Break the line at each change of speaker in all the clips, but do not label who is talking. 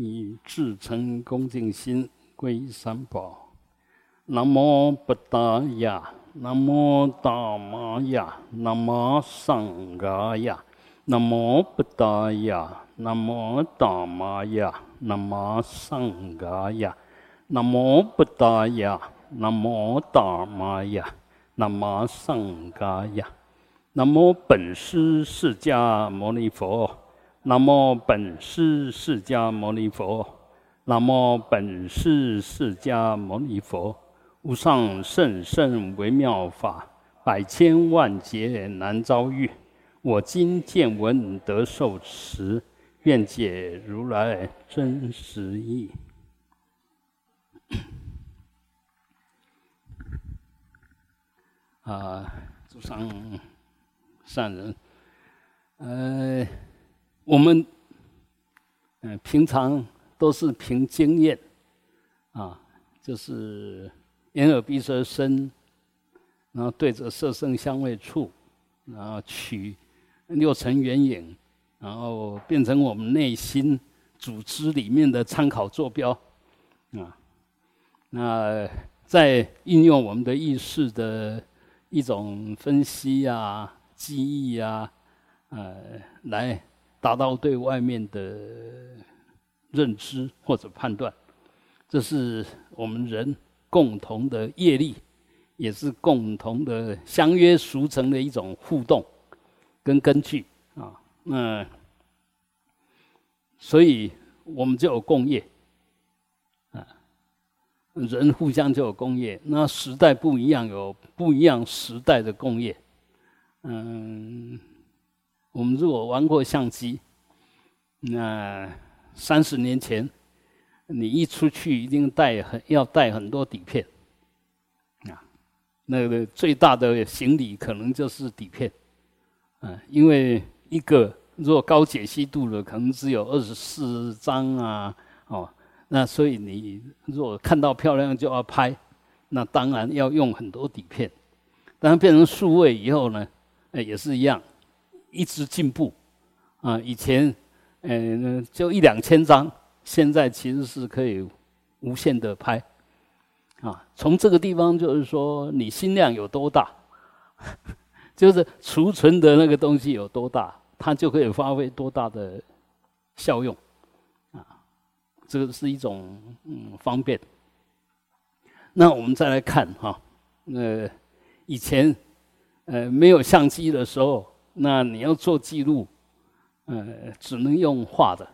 以至诚恭敬心皈依三宝。南无布达雅，南无达玛雅，南无桑嘎雅，南无布达雅，南无达玛雅，南无桑嘎雅，南无布达雅，南无达玛雅，南无桑嘎雅。南无本师释迦牟尼佛，南无本师释迦牟尼佛，南无本师释迦牟尼佛，无上甚深微妙法，百千万劫难遭遇。我今见闻得受持，愿解如来真实义。啊，祖上。善人，呃，我们嗯平常都是凭经验啊，就是眼耳鼻舌身，然后对着色声香味触，然后取六尘缘影，然后变成我们内心组织里面的参考坐标啊。那在运用我们的意识的一种分析啊。记忆呀，呃，来达到对外面的认知或者判断，这是我们人共同的业力，也是共同的相约俗成的一种互动跟根据啊。那所以我们就有共业啊，人互相就有共业。那时代不一样，有不一样时代的共业。嗯，我们如果玩过相机，那三十年前，你一出去一定带很要带很多底片，啊，那个最大的行李可能就是底片，啊，因为一个如果高解析度的可能只有二十四张啊，哦，那所以你如果看到漂亮就要拍，那当然要用很多底片，当然变成数位以后呢？哎，也是一样，一直进步啊！以前，嗯，就一两千张，现在其实是可以无限的拍啊。从这个地方就是说，你心量有多大，就是储存的那个东西有多大，它就可以发挥多大的效用啊。这个是一种嗯方便。那我们再来看哈，呃，以前。呃，没有相机的时候，那你要做记录，呃，只能用画的，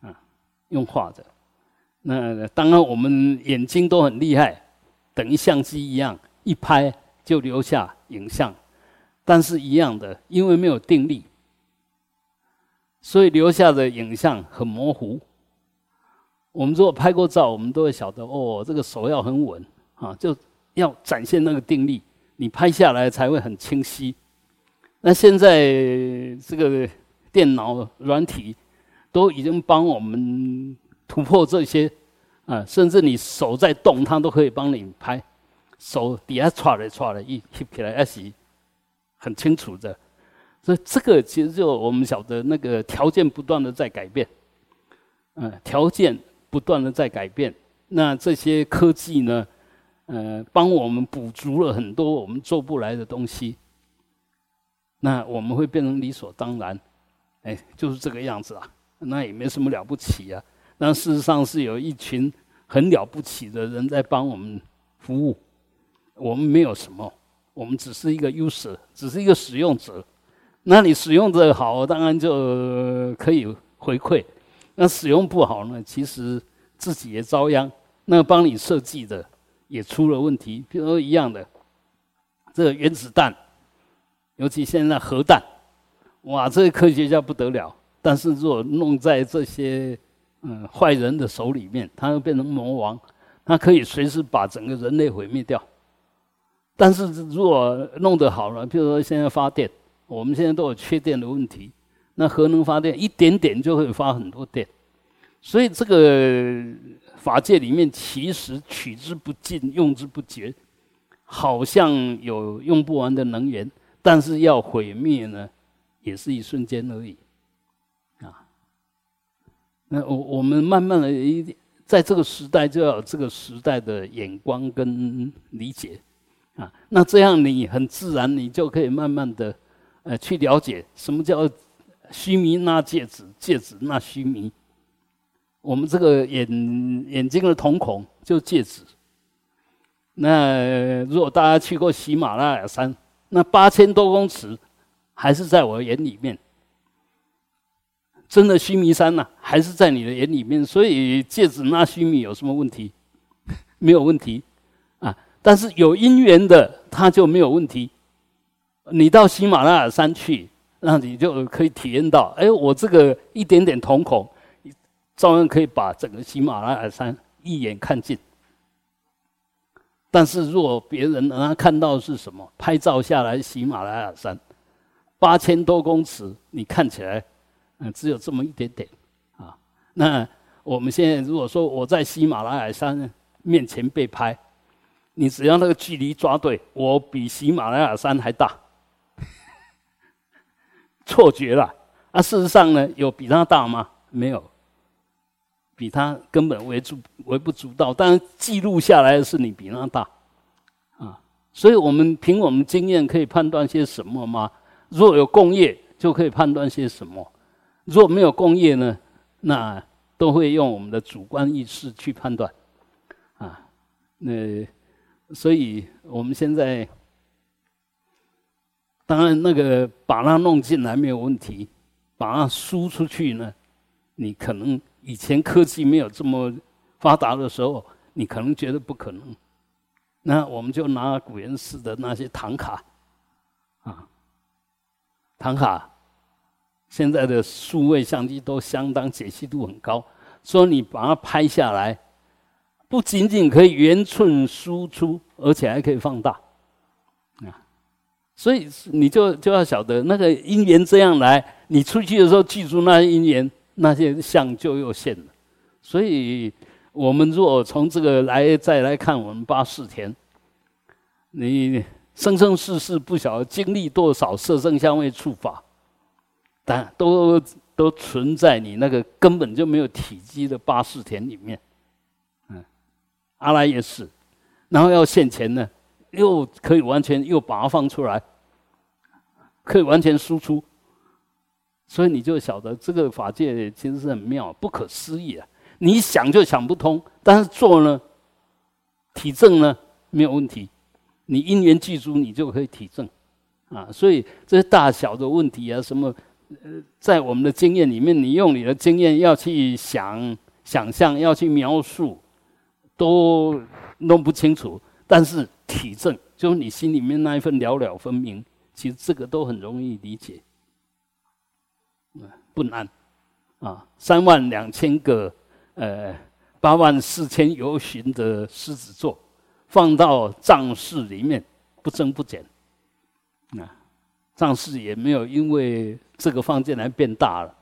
啊，用画的。那当然，我们眼睛都很厉害，等于相机一样，一拍就留下影像。但是一样的，因为没有定力，所以留下的影像很模糊。我们如果拍过照，我们都会晓得，哦，这个手要很稳，啊，就要展现那个定力。你拍下来才会很清晰。那现在这个电脑软体都已经帮我们突破这些啊，甚至你手在动，它都可以帮你拍。手底下歘来歘来，一提起来还是很清楚的。所以这个其实就我们晓得，那个条件不断的在改变，嗯，条件不断的在改变。那这些科技呢？呃，帮我们补足了很多我们做不来的东西，那我们会变成理所当然，哎，就是这个样子啊，那也没什么了不起啊。但事实上是有一群很了不起的人在帮我们服务，我们没有什么，我们只是一个 user，只是一个使用者。那你使用者好，当然就可以回馈；那使用不好呢，其实自己也遭殃。那帮你设计的。也出了问题，比如说一样的，这原子弹，尤其现在核弹，哇，这些科学家不得了。但是如果弄在这些嗯坏人的手里面，他会变成魔王，他可以随时把整个人类毁灭掉。但是如果弄得好了，比如说现在发电，我们现在都有缺电的问题，那核能发电一点点就会发很多电，所以这个。法界里面其实取之不尽，用之不竭，好像有用不完的能源，但是要毁灭呢，也是一瞬间而已，啊。那我我们慢慢的一在这个时代就要有这个时代的眼光跟理解啊，那这样你很自然，你就可以慢慢的呃去了解什么叫虚弥那戒指，戒指那虚弥。我们这个眼眼睛的瞳孔就戒指。那如果大家去过喜马拉雅山，那八千多公尺还是在我眼里面。真的须弥山呐，还是在你的眼里面。所以戒指那须弥有什么问题？没有问题啊。但是有因缘的，他就没有问题。你到喜马拉雅山去，那你就可以体验到，哎，我这个一点点瞳孔，照样可以把整个喜马拉雅山一眼看尽。但是，如果别人让他看到是什么，拍照下来喜马拉雅山八千多公尺，你看起来，嗯，只有这么一点点啊。那我们现在如果说我在喜马拉雅山面前被拍，你只要那个距离抓对，我比喜马拉雅山还大，错觉了啊！事实上呢，有比它大吗？没有。比他根本微足微不足道，但是记录下来的是你比他大，啊，所以我们凭我们经验可以判断些什么吗？若有共业，就可以判断些什么；若没有共业呢，那都会用我们的主观意识去判断，啊，那所以我们现在当然那个把它弄进来没有问题，把它输出去呢，你可能。以前科技没有这么发达的时候，你可能觉得不可能。那我们就拿古元寺的那些唐卡，啊，唐卡，现在的数位相机都相当解析度很高，说你把它拍下来，不仅仅可以原寸输出，而且还可以放大，啊，所以你就就要晓得那个因缘这样来，你出去的时候记住那些因缘。那些相就又现了，所以我们若从这个来再来看我们八四田，你生生世世不晓得经历多少色声香味触法，但都都存在你那个根本就没有体积的八四田里面，嗯，阿赖也是，然后要现前呢，又可以完全又把它放出来，可以完全输出。所以你就晓得这个法界其实是很妙，不可思议啊！你想就想不通，但是做呢，体证呢没有问题。你因缘具足，你就可以体证啊！所以这些大小的问题啊，什么呃，在我们的经验里面，你用你的经验要去想、想象、要去描述，都弄不清楚。但是体证，就是你心里面那一份了了分明，其实这个都很容易理解。不难，啊，三万两千个，呃，八万四千游巡的狮子座，放到藏室里面不增不减，啊，藏室也没有因为这个放进来变大了，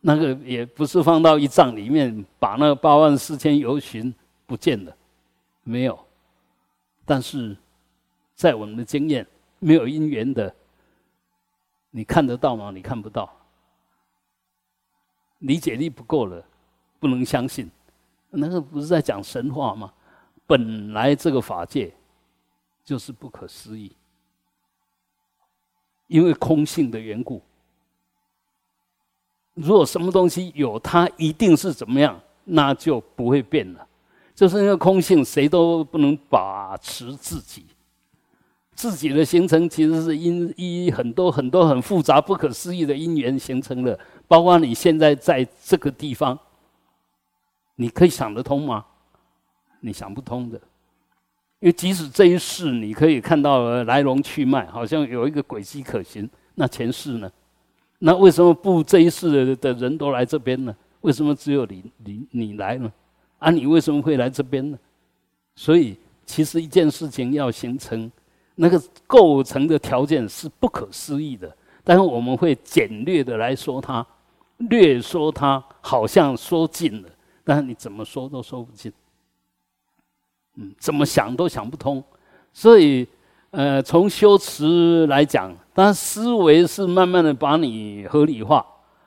那个也不是放到一藏里面把那八万四千游巡不见了，没有，但是在我们的经验，没有因缘的，你看得到吗？你看不到。理解力不够了，不能相信。那个不是在讲神话吗？本来这个法界就是不可思议，因为空性的缘故。如果什么东西有它，一定是怎么样，那就不会变了。就是因为空性，谁都不能把持自己。自己的形成其实是因依很多很多很复杂、不可思议的因缘形成的。包括你现在在这个地方，你可以想得通吗？你想不通的，因为即使这一世你可以看到来龙去脉，好像有一个轨迹可循，那前世呢？那为什么不这一世的人都来这边呢？为什么只有你你你来呢？啊，你为什么会来这边呢？所以，其实一件事情要形成，那个构成的条件是不可思议的，但是我们会简略的来说它。略说他好像说尽了，但是你怎么说都说不尽，嗯，怎么想都想不通。所以，呃，从修辞来讲，当思维是慢慢的把你合理化，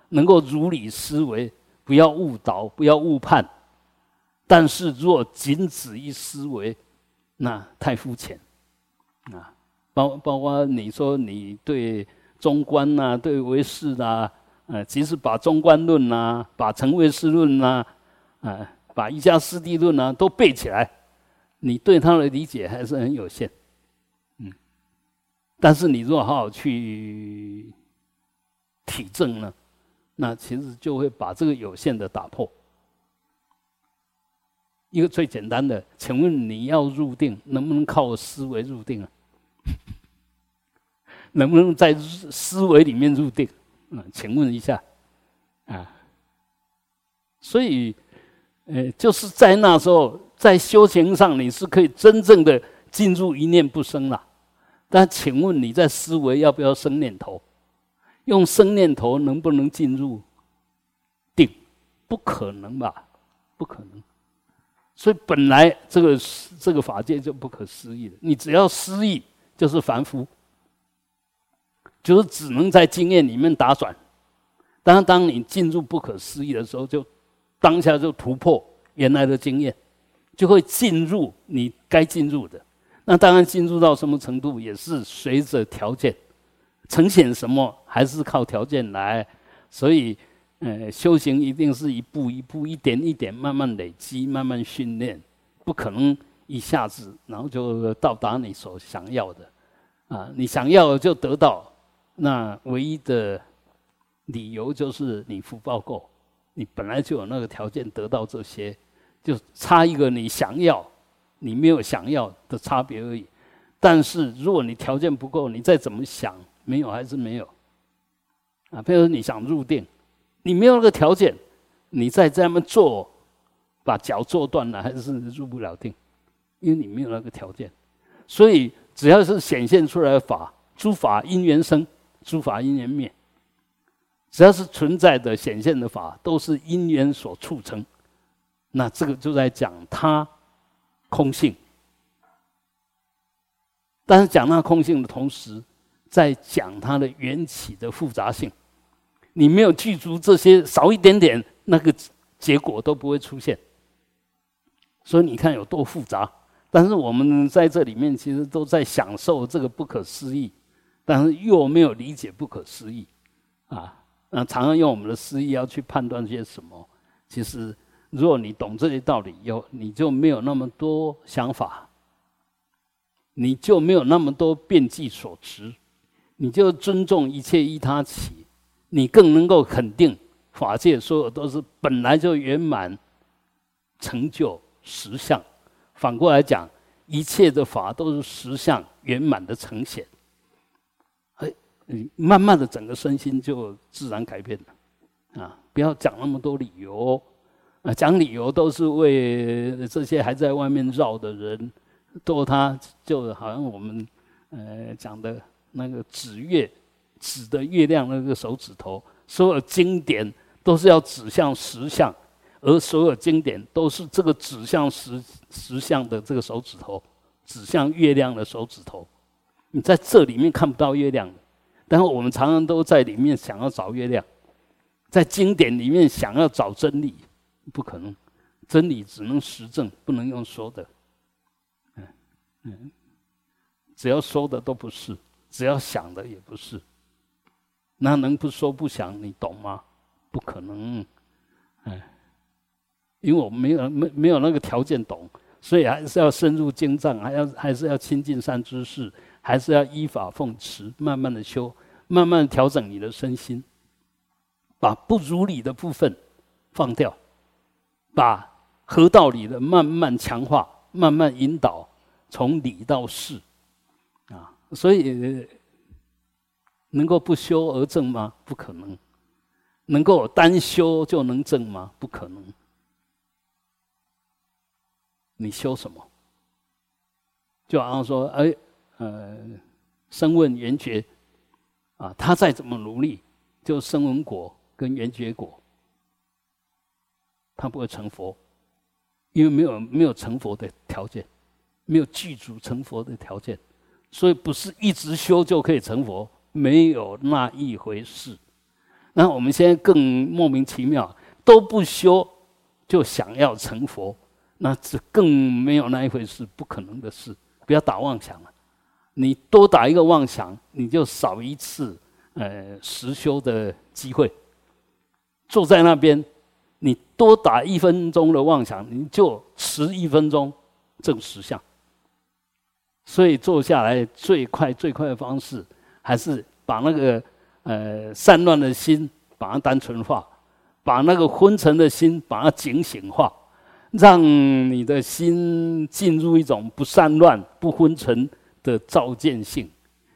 能够如理思维，不要误导，不要误判。但是若仅止于思维，那太肤浅啊！包包括你说你对中观呐，对唯识呐，呃，其实把中观论呐，把成唯识论呐，啊，把一家师地论呐都背起来，你对他的理解还是很有限，嗯。但是你若好好去体证呢，那其实就会把这个有限的打破。一个最简单的，请问你要入定，能不能靠思维入定啊？能不能在思维里面入定？嗯，请问一下，啊，所以，呃，就是在那时候，在修行上你是可以真正的进入一念不生了。但请问你在思维要不要生念头？用生念头能不能进入定？不可能吧？不可能。所以本来这个这个法界就不可思议的，你只要思议就是凡夫，就是只能在经验里面打转。当当你进入不可思议的时候，就当下就突破原来的经验，就会进入你该进入的。那当然进入到什么程度，也是随着条件呈现什么，还是靠条件来。所以。呃，修行一定是一步一步、一点一点慢慢累积、慢慢训练，不可能一下子然后就到达你所想要的。啊，你想要就得到，那唯一的理由就是你福报够，你本来就有那个条件得到这些，就差一个你想要、你没有想要的差别而已。但是如果你条件不够，你再怎么想，没有还是没有。啊，比如说你想入定。你没有那个条件，你再这么做，把脚做断了，还是入不了定，因为你没有那个条件。所以只要是显现出来的法，诸法因缘生，诸法因缘灭。只要是存在的显现的法，都是因缘所促成。那这个就在讲它空性，但是讲那空性的同时，在讲它的缘起的复杂性。你没有记住这些，少一点点，那个结果都不会出现。所以你看有多复杂。但是我们在这里面其实都在享受这个不可思议，但是又没有理解不可思议啊。那常常用我们的思议要去判断些什么。其实，如果你懂这些道理，有你就没有那么多想法，你就没有那么多变计所持，你就尊重一切依他起。你更能够肯定法界所有都是本来就圆满成就实相，反过来讲，一切的法都是实相圆满的呈现。哎，慢慢的整个身心就自然改变了。啊，不要讲那么多理由，啊，讲理由都是为这些还在外面绕的人，逗他就好像我们呃讲的那个指月。指的月亮那个手指头，所有经典都是要指向实相，而所有经典都是这个指向实实相的这个手指头，指向月亮的手指头。你在这里面看不到月亮，但是我们常常都在里面想要找月亮，在经典里面想要找真理，不可能，真理只能实证，不能用说的。嗯嗯，只要说的都不是，只要想的也不是。那能不说不想你懂吗？不可能，嗯，因为我们没有没没有那个条件懂，所以还是要深入经藏，还要还是要亲近善知识，还是要依法奉持，慢慢的修，慢慢调整你的身心，把不如理的部分放掉，把合道理的慢慢强化，慢慢引导，从理到事，啊，所以。能够不修而正吗？不可能。能够单修就能正吗？不可能。你修什么？就好像说，哎，呃，声闻缘觉，啊，他再怎么努力，就声闻果跟缘觉果，他不会成佛，因为没有没有成佛的条件，没有具足成佛的条件，所以不是一直修就可以成佛。没有那一回事。那我们现在更莫名其妙，都不修，就想要成佛，那这更没有那一回事，不可能的事。不要打妄想了，你多打一个妄想，你就少一次呃实修的机会。坐在那边，你多打一分钟的妄想，你就迟一分钟证实相。所以坐下来最快最快的方式，还是把那个呃散乱的心把它单纯化，把那个昏沉的心把它警醒化，让你的心进入一种不散乱、不昏沉的照见性。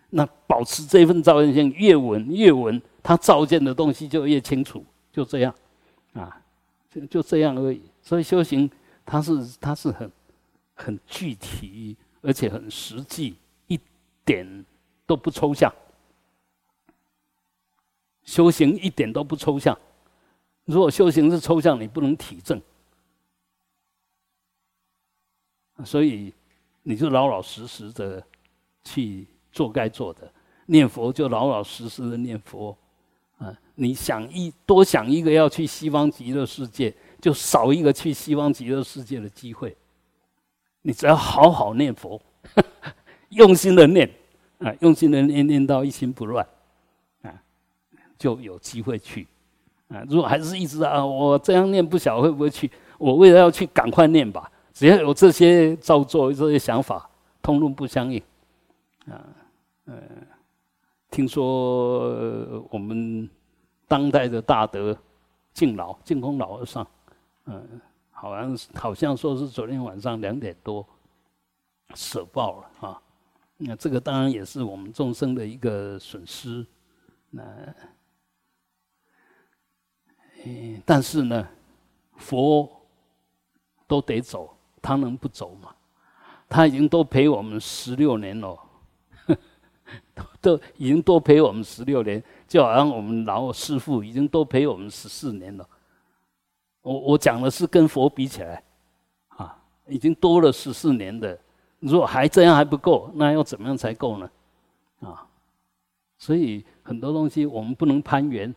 那保持这份照见性越稳越稳，它照见的东西就越清楚。就这样，啊，就就这样而已。所以修行，它是它是很很具体，而且很实际，一点都不抽象。修行一点都不抽象。如果修行是抽象，你不能体证。所以，你就老老实实的去做该做的，念佛就老老实实的念佛。啊，你想一多想一个要去西方极乐世界，就少一个去西方极乐世界的机会。你只要好好念佛，用心的念，啊，用心的念念到一心不乱，啊，就有机会去。啊，如果还是一直啊，我这样念不晓会不会去？我为了要去，赶快念吧。只要有这些照做，这些想法，通路不相应。啊，嗯。听说我们当代的大德敬老净空老和尚，嗯，好像好像说是昨天晚上两点多舍报了啊。那这个当然也是我们众生的一个损失。那，嗯，但是呢，佛都得走，他能不走吗？他已经都陪我们十六年了。都已经多陪我们十六年，就好像我们老师傅已经多陪我们十四年了。我我讲的是跟佛比起来，啊，已经多了十四年的。如果还这样还不够，那要怎么样才够呢？啊，所以很多东西我们不能攀缘，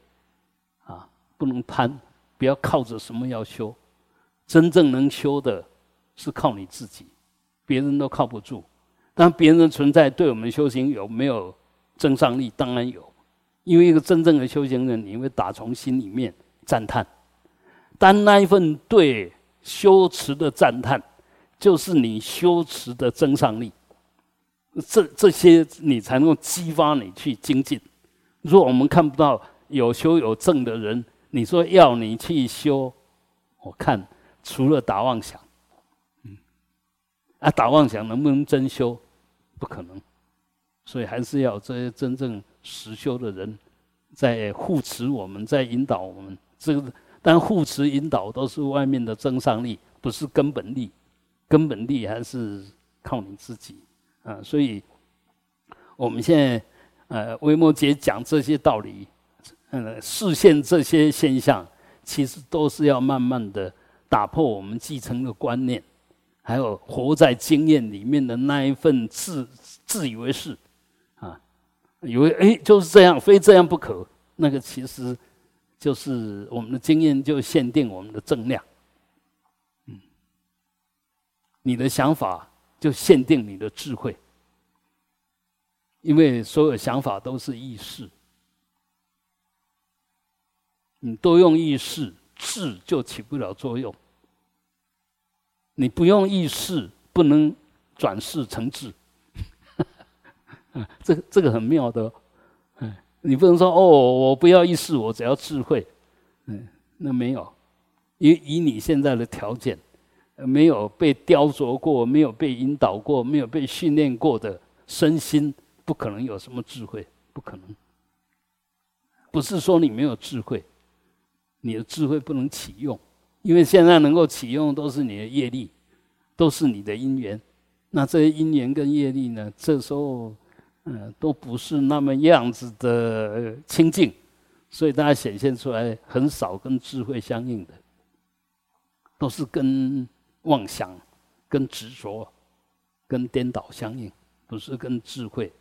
啊，不能攀，不要靠着什么要修。真正能修的，是靠你自己，别人都靠不住。当别人的存在对我们修行有没有增上力？当然有，因为一个真正的修行人，你会打从心里面赞叹。但那一份对修持的赞叹，就是你修持的增上力。这这些你才能够激发你去精进。如果我们看不到有修有正的人，你说要你去修，我看除了打妄想，嗯，啊，打妄想能不能真修？不可能，所以还是要这些真正实修的人在护持我们，在引导我们。这个但护持引导都是外面的增上力，不是根本力。根本力还是靠你自己啊！所以我们现在呃，微末节讲这些道理，嗯，视现这些现象，其实都是要慢慢的打破我们继承的观念。还有活在经验里面的那一份自自以为是，啊，以为哎就是这样，非这样不可。那个其实就是我们的经验就限定我们的正量，嗯，你的想法就限定你的智慧，因为所有想法都是意识，你都用意识，智就起不了作用。你不用意识，不能转世成智。这这个很妙的，嗯，你不能说哦，我不要意识，我只要智慧，嗯，那没有，以以你现在的条件，没有被雕琢过，没有被引导过，没有被训练过的身心，不可能有什么智慧，不可能。不是说你没有智慧，你的智慧不能启用。因为现在能够启用都是你的业力，都是你的因缘，那这些因缘跟业力呢，这时候，嗯，都不是那么样子的清净，所以大家显现出来很少跟智慧相应的，都是跟妄想、跟执着、跟颠倒相应，不是跟智慧，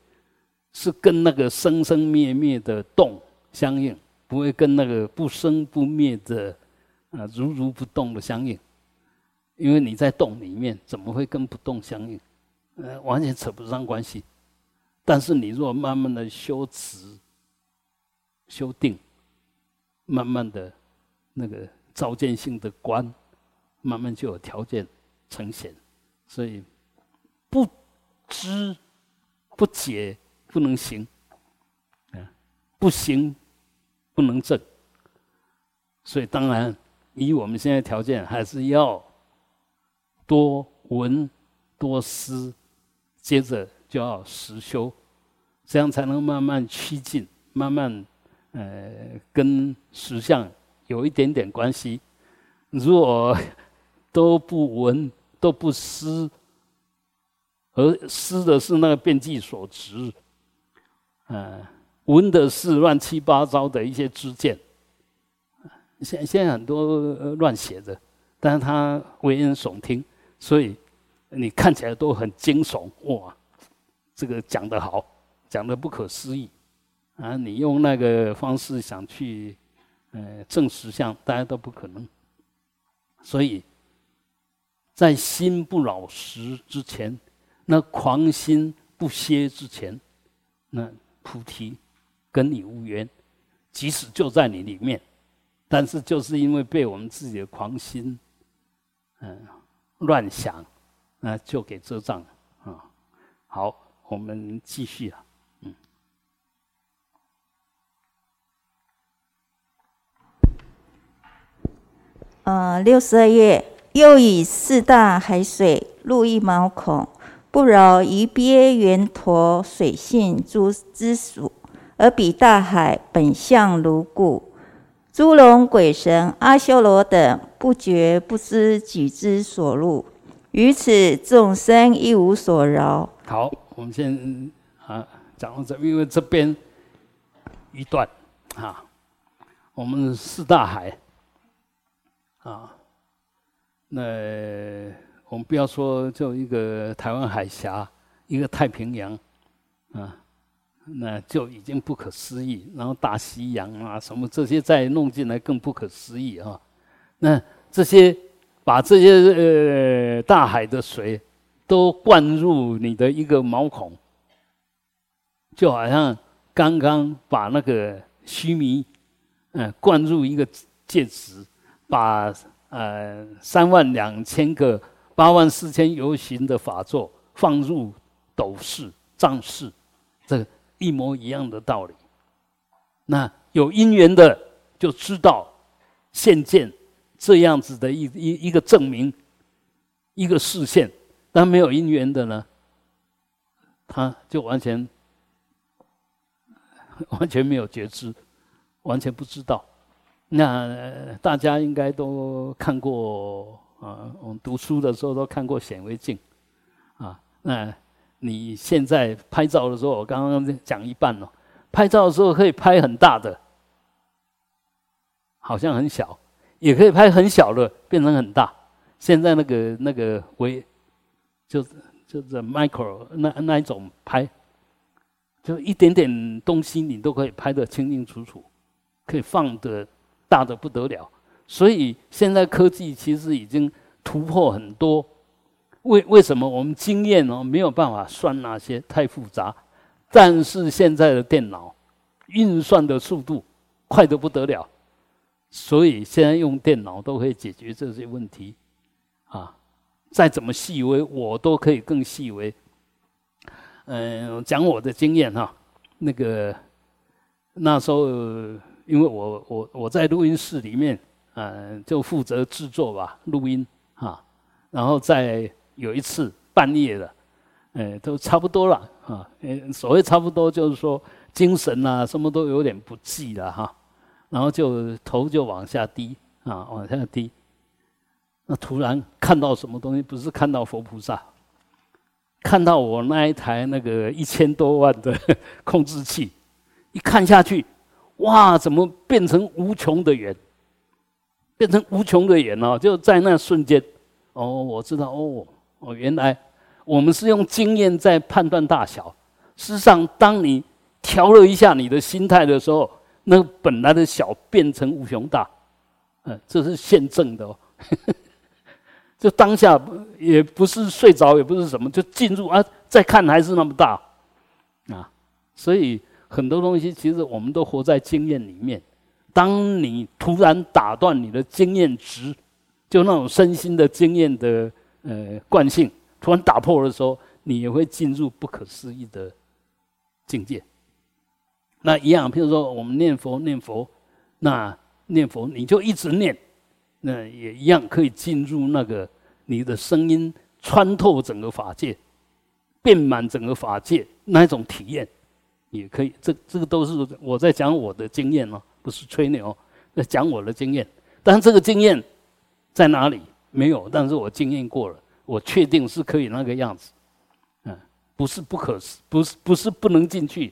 是跟那个生生灭灭的动相应，不会跟那个不生不灭的。啊，如如不动的相应，因为你在动里面，怎么会跟不动相应？呃，完全扯不上关系。但是你若慢慢的修持、修定，慢慢的那个照见性的观，慢慢就有条件呈现。所以不知不解不能行，啊，不行不能正。所以当然，以我们现在条件，还是要多闻多思，接着。就要实修，这样才能慢慢趋近，慢慢呃跟实相有一点点关系。如果都不闻都不思，而思的是那个变计所执，呃，闻的是乱七八糟的一些知见。现现在很多乱写的，但是他危言耸听，所以你看起来都很惊悚哇。这个讲得好，讲得不可思议，啊！你用那个方式想去，呃，证实相，大家都不可能。所以，在心不老实之前，那狂心不歇之前，那菩提跟你无缘，即使就在你里面，但是就是因为被我们自己的狂心，嗯，乱想，那就给遮障了啊。好。我们继续啊，嗯。
呃，六十二页，又以四大海水入一毛孔，不饶于鳖圆陀水性诸之属，而比大海本相如故。诸龙鬼神阿修罗等不觉不知己之所入，于此众生一无所饶。
好。我们先啊讲到这，因为这边一段啊，我们四大海啊，那我们不要说就一个台湾海峡，一个太平洋啊，那就已经不可思议。然后大西洋啊，什么这些再弄进来更不可思议啊。那这些把这些呃大海的水。都灌入你的一个毛孔，就好像刚刚把那个须弥，嗯，灌入一个戒指，把呃三万两千个八万四千游行的法座放入斗室、藏室，这个一模一样的道理。那有因缘的就知道现见这样子的一一一个证明，一个视线。但没有因缘的呢，他就完全 完全没有觉知，完全不知道。那大家应该都看过啊，我们读书的时候都看过显微镜啊。那你现在拍照的时候，我刚刚讲一半了，拍照的时候可以拍很大的，好像很小；也可以拍很小的，变成很大。现在那个那个微。就就是 micro 那那一种拍，就一点点东西你都可以拍得清清楚楚，可以放的大的不得了。所以现在科技其实已经突破很多。为为什么我们经验呢没有办法算那些太复杂？但是现在的电脑运算的速度快得不得了，所以现在用电脑都可以解决这些问题，啊。再怎么细微，我都可以更细微。嗯，讲我的经验哈，那个那时候，因为我我我在录音室里面，嗯，就负责制作吧，录音啊。然后在有一次半夜的，哎，都差不多了啊。所谓差不多，就是说精神啊，什么都有点不济了哈。然后就头就往下低啊，往下低。那突然看到什么东西？不是看到佛菩萨，看到我那一台那个一千多万的控制器，一看下去，哇，怎么变成无穷的圆？变成无穷的圆哦！就在那瞬间，哦，我知道，哦，哦，原来我们是用经验在判断大小。事实上，当你调了一下你的心态的时候，那本来的小变成无穷大。嗯，这是现证的哦。就当下也不是睡着，也不是什么，就进入啊，再看还是那么大啊。所以很多东西其实我们都活在经验里面。当你突然打断你的经验值，就那种身心的经验的呃惯性，突然打破的时候，你也会进入不可思议的境界。那一样，譬如说我们念佛念佛，那念佛你就一直念，那也一样可以进入那个你的声音穿透整个法界，遍满整个法界那一种体验，也可以。这这个都是我在讲我的经验哦。不是吹牛，在讲我的经验。但这个经验在哪里？没有，但是我经验过了，我确定是可以那个样子。嗯，不是不可，不是不是不能进去，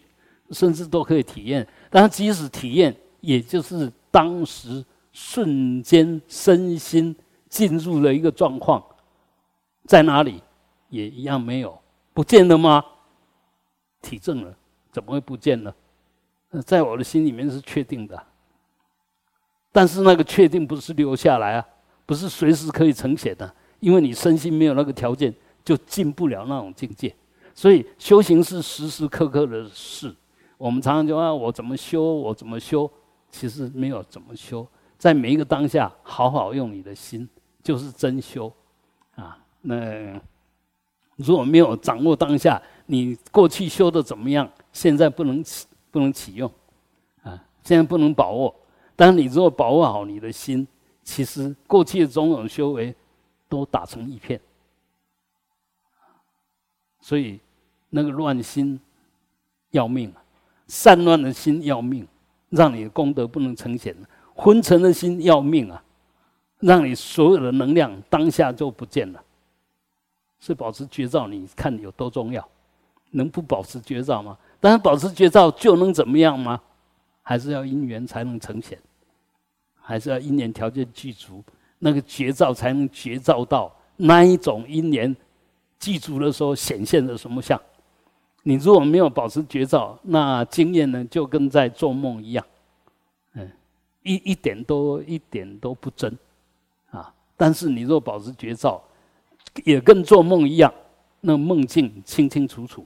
甚至都可以体验。但即使体验，也就是当时瞬间身心进入了一个状况，在哪里也一样没有，不见了吗？体证了，怎么会不见呢？在我的心里面是确定的，但是那个确定不是留下来啊，不是随时可以呈现的，因为你身心没有那个条件，就进不了那种境界。所以修行是时时刻刻的事。我们常常就啊，我怎么修，我怎么修，其实没有怎么修，在每一个当下，好好用你的心，就是真修啊。那如果没有掌握当下，你过去修的怎么样，现在不能起。不能启用，啊，现在不能把握。但你如果把握好你的心，其实过去的种种修为都打成一片。所以那个乱心要命啊，散乱的心要命，让你的功德不能成显；昏沉的心要命啊，让你所有的能量当下就不见了。是保持绝照，你看有多重要？能不保持绝照吗？但是保持绝照就能怎么样吗？还是要因缘才能成显，还是要因缘条件具足，那个绝照才能绝照到那一种因缘具足的时候显现的什么相？你如果没有保持绝照，那经验呢就跟在做梦一样，嗯，一一点都一点都不真啊。但是你若保持绝照，也跟做梦一样，那梦境清清楚楚。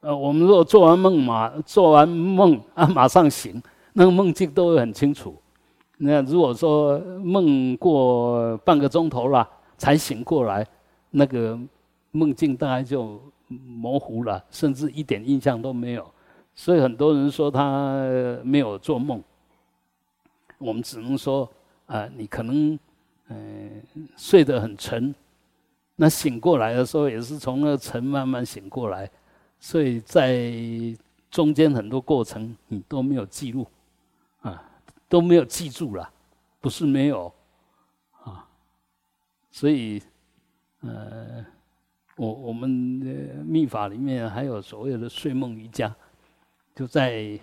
呃，我们若做完梦嘛，做完梦啊，马上醒，那个梦境都会很清楚。那如果说梦过半个钟头了才醒过来，那个梦境大概就模糊了，甚至一点印象都没有。所以很多人说他没有做梦，我们只能说啊，你可能嗯睡得很沉，那醒过来的时候也是从那沉慢慢醒过来。所以在中间很多过程你都没有记录，都没有记住了，不是没有，啊，所以，呃，我我们的秘法里面还有所谓的睡梦瑜伽，就在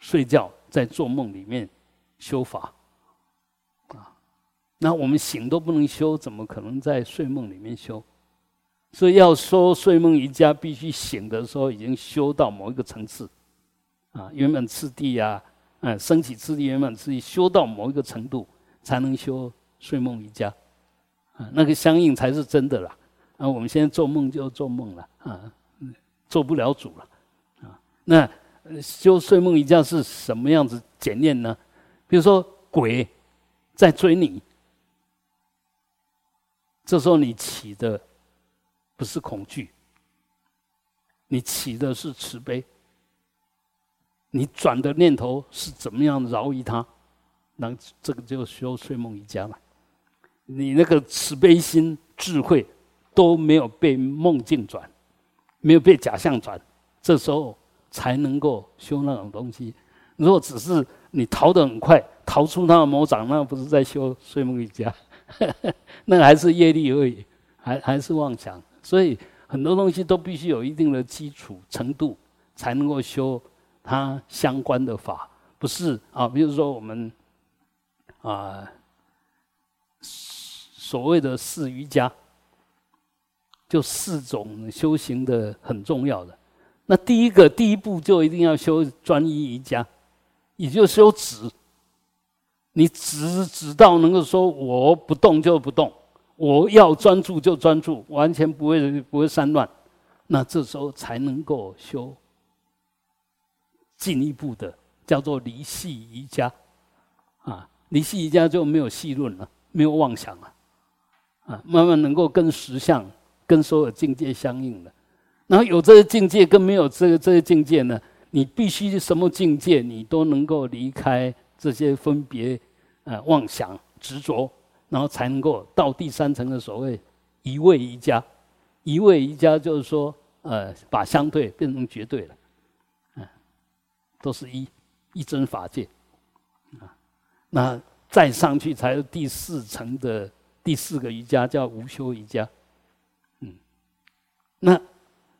睡觉在做梦里面修法，啊，那我们醒都不能修，怎么可能在睡梦里面修？所以要说睡梦瑜伽，必须醒的时候已经修到某一个层次，啊，圆满次第呀，嗯，升起自己圆满自己，修到某一个程度，才能修睡梦瑜伽，啊，那个相应才是真的啦。啊，我们现在做梦就做梦了，啊，做不了主了，啊，那修睡梦瑜伽是什么样子检验呢？比如说鬼在追你，这时候你起的。不是恐惧，你起的是慈悲，你转的念头是怎么样饶于他，那这个就修睡梦瑜伽了。你那个慈悲心、智慧都没有被梦境转，没有被假象转，这时候才能够修那种东西。如果只是你逃得很快，逃出他的魔掌，那不是在修睡梦瑜伽，那还是业力而已，还还是妄想。所以很多东西都必须有一定的基础程度，才能够修它相关的法，不是啊？比如说我们啊，所谓的四瑜伽，就四种修行的很重要的。那第一个第一步就一定要修专一瑜伽，也就是修止，你只只到能够说我不动就不动，我要专注就专注，完全不会不会散乱，那这时候才能够修进一步的叫做离系瑜伽啊，离系瑜伽就没有细论了，没有妄想了啊，慢慢能够跟实相、跟所有境界相应了。然后有这个境界跟没有这个这个境界呢，你必须什么境界你都能够离开。这些分别，呃，妄想执着，然后才能够到第三层的所谓一位一家。一位一家就是说，呃，把相对变成绝对了，都是一一真法界，啊，那再上去才是第四层的第四个瑜伽，叫无修瑜伽，嗯，那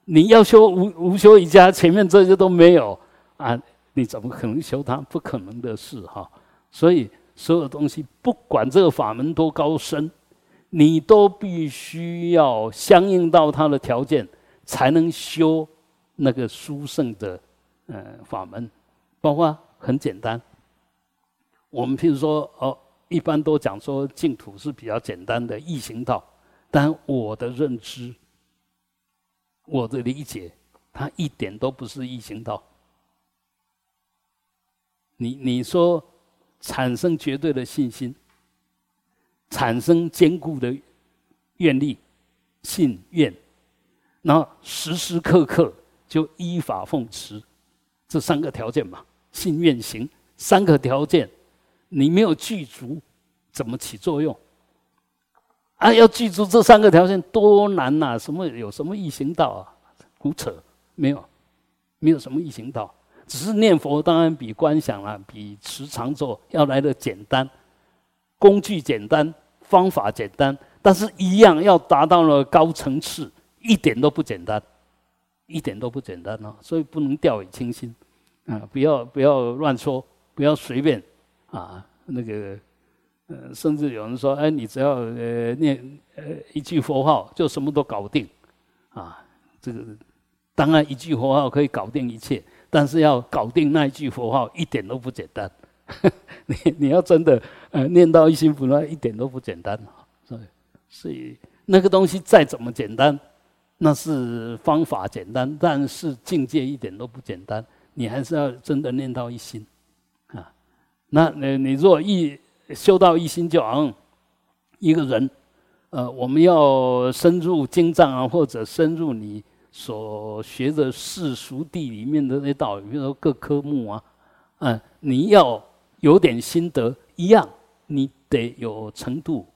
你要修无无修瑜伽，前面这些都没有啊。你怎么可能修它？不可能的事哈！所以所有东西，不管这个法门多高深，你都必须要相应到它的条件，才能修那个殊胜的呃法门。包括很简单，我们譬如说哦，一般都讲说净土是比较简单的易行道，但我的认知、我的理解，它一点都不是易行道。你你说产生绝对的信心，产生坚固的愿力、信愿，然后时时刻刻就依法奉持这三个条件嘛，信愿行三个条件，你没有具足，怎么起作用？啊，要记住这三个条件多难呐！什么有什么易行道啊？胡扯，没有，没有什么易行道。只是念佛，当然比观想啊，比持常咒要来的简单，工具简单，方法简单，但是一样要达到了高层次，一点都不简单，一点都不简单哦。所以不能掉以轻心，啊，不要不要乱说，不要随便啊，那个，呃，甚至有人说，哎，你只要呃念呃一句佛号，就什么都搞定，啊，这个当然一句佛号可以搞定一切。但是要搞定那一句佛号一点都不简单，你你要真的呃念到一心不乱一点都不简单所以所以那个东西再怎么简单，那是方法简单，但是境界一点都不简单。你还是要真的念到一心啊。那你你若一修到一心，就昂一个人，呃，我们要深入经藏啊，或者深入你。所学的世俗地里面的那道，比如说各科目啊，嗯，你要有点心得一样，你得有程度，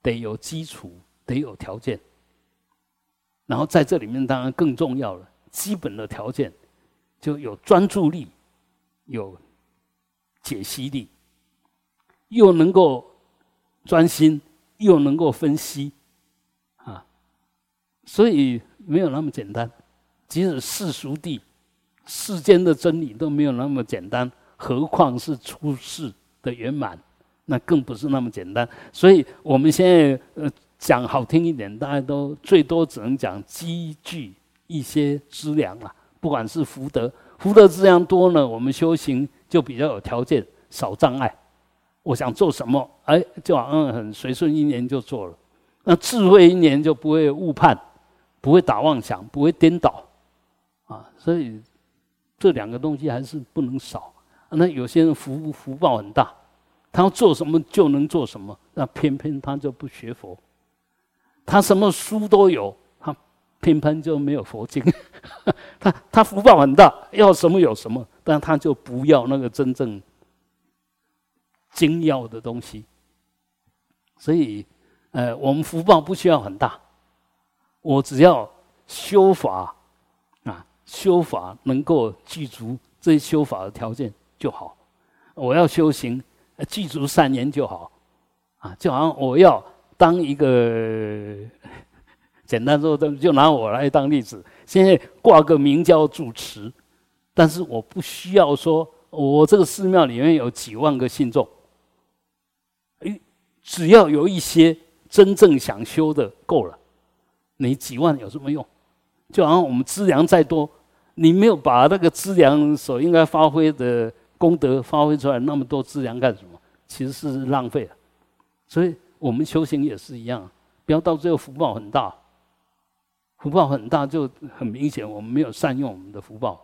得有基础，得有条件。然后在这里面，当然更重要了，基本的条件就有专注力，有解析力，又能够专心，又能够分析，啊，所以。没有那么简单，即使世俗地、世间的真理都没有那么简单，何况是出世的圆满，那更不是那么简单。所以我们现在呃讲好听一点，大家都最多只能讲积聚一些资粮了。不管是福德，福德资粮多呢，我们修行就比较有条件，少障碍。我想做什么，哎，就好像很随顺，一年就做了。那智慧一年就不会误判。不会打妄想，不会颠倒，啊，所以这两个东西还是不能少。那有些人福福报很大，他要做什么就能做什么，那偏偏他就不学佛，他什么书都有，他偏偏就没有佛经。他他福报很大，要什么有什么，但他就不要那个真正精要的东西。所以，呃，我们福报不需要很大。我只要修法啊，修法能够具足这些修法的条件就好。我要修行，具足善言就好啊。就好像我要当一个，简单说，就拿我来当例子。现在挂个名叫主持，但是我不需要说，我这个寺庙里面有几万个信众，哎，只要有一些真正想修的够了。你几万有什么用？就好像我们资粮再多，你没有把那个资粮所应该发挥的功德发挥出来，那么多资粮干什么？其实是浪费了。所以我们修行也是一样，不要到最后福报很大，福报很大就很明显，我们没有善用我们的福报。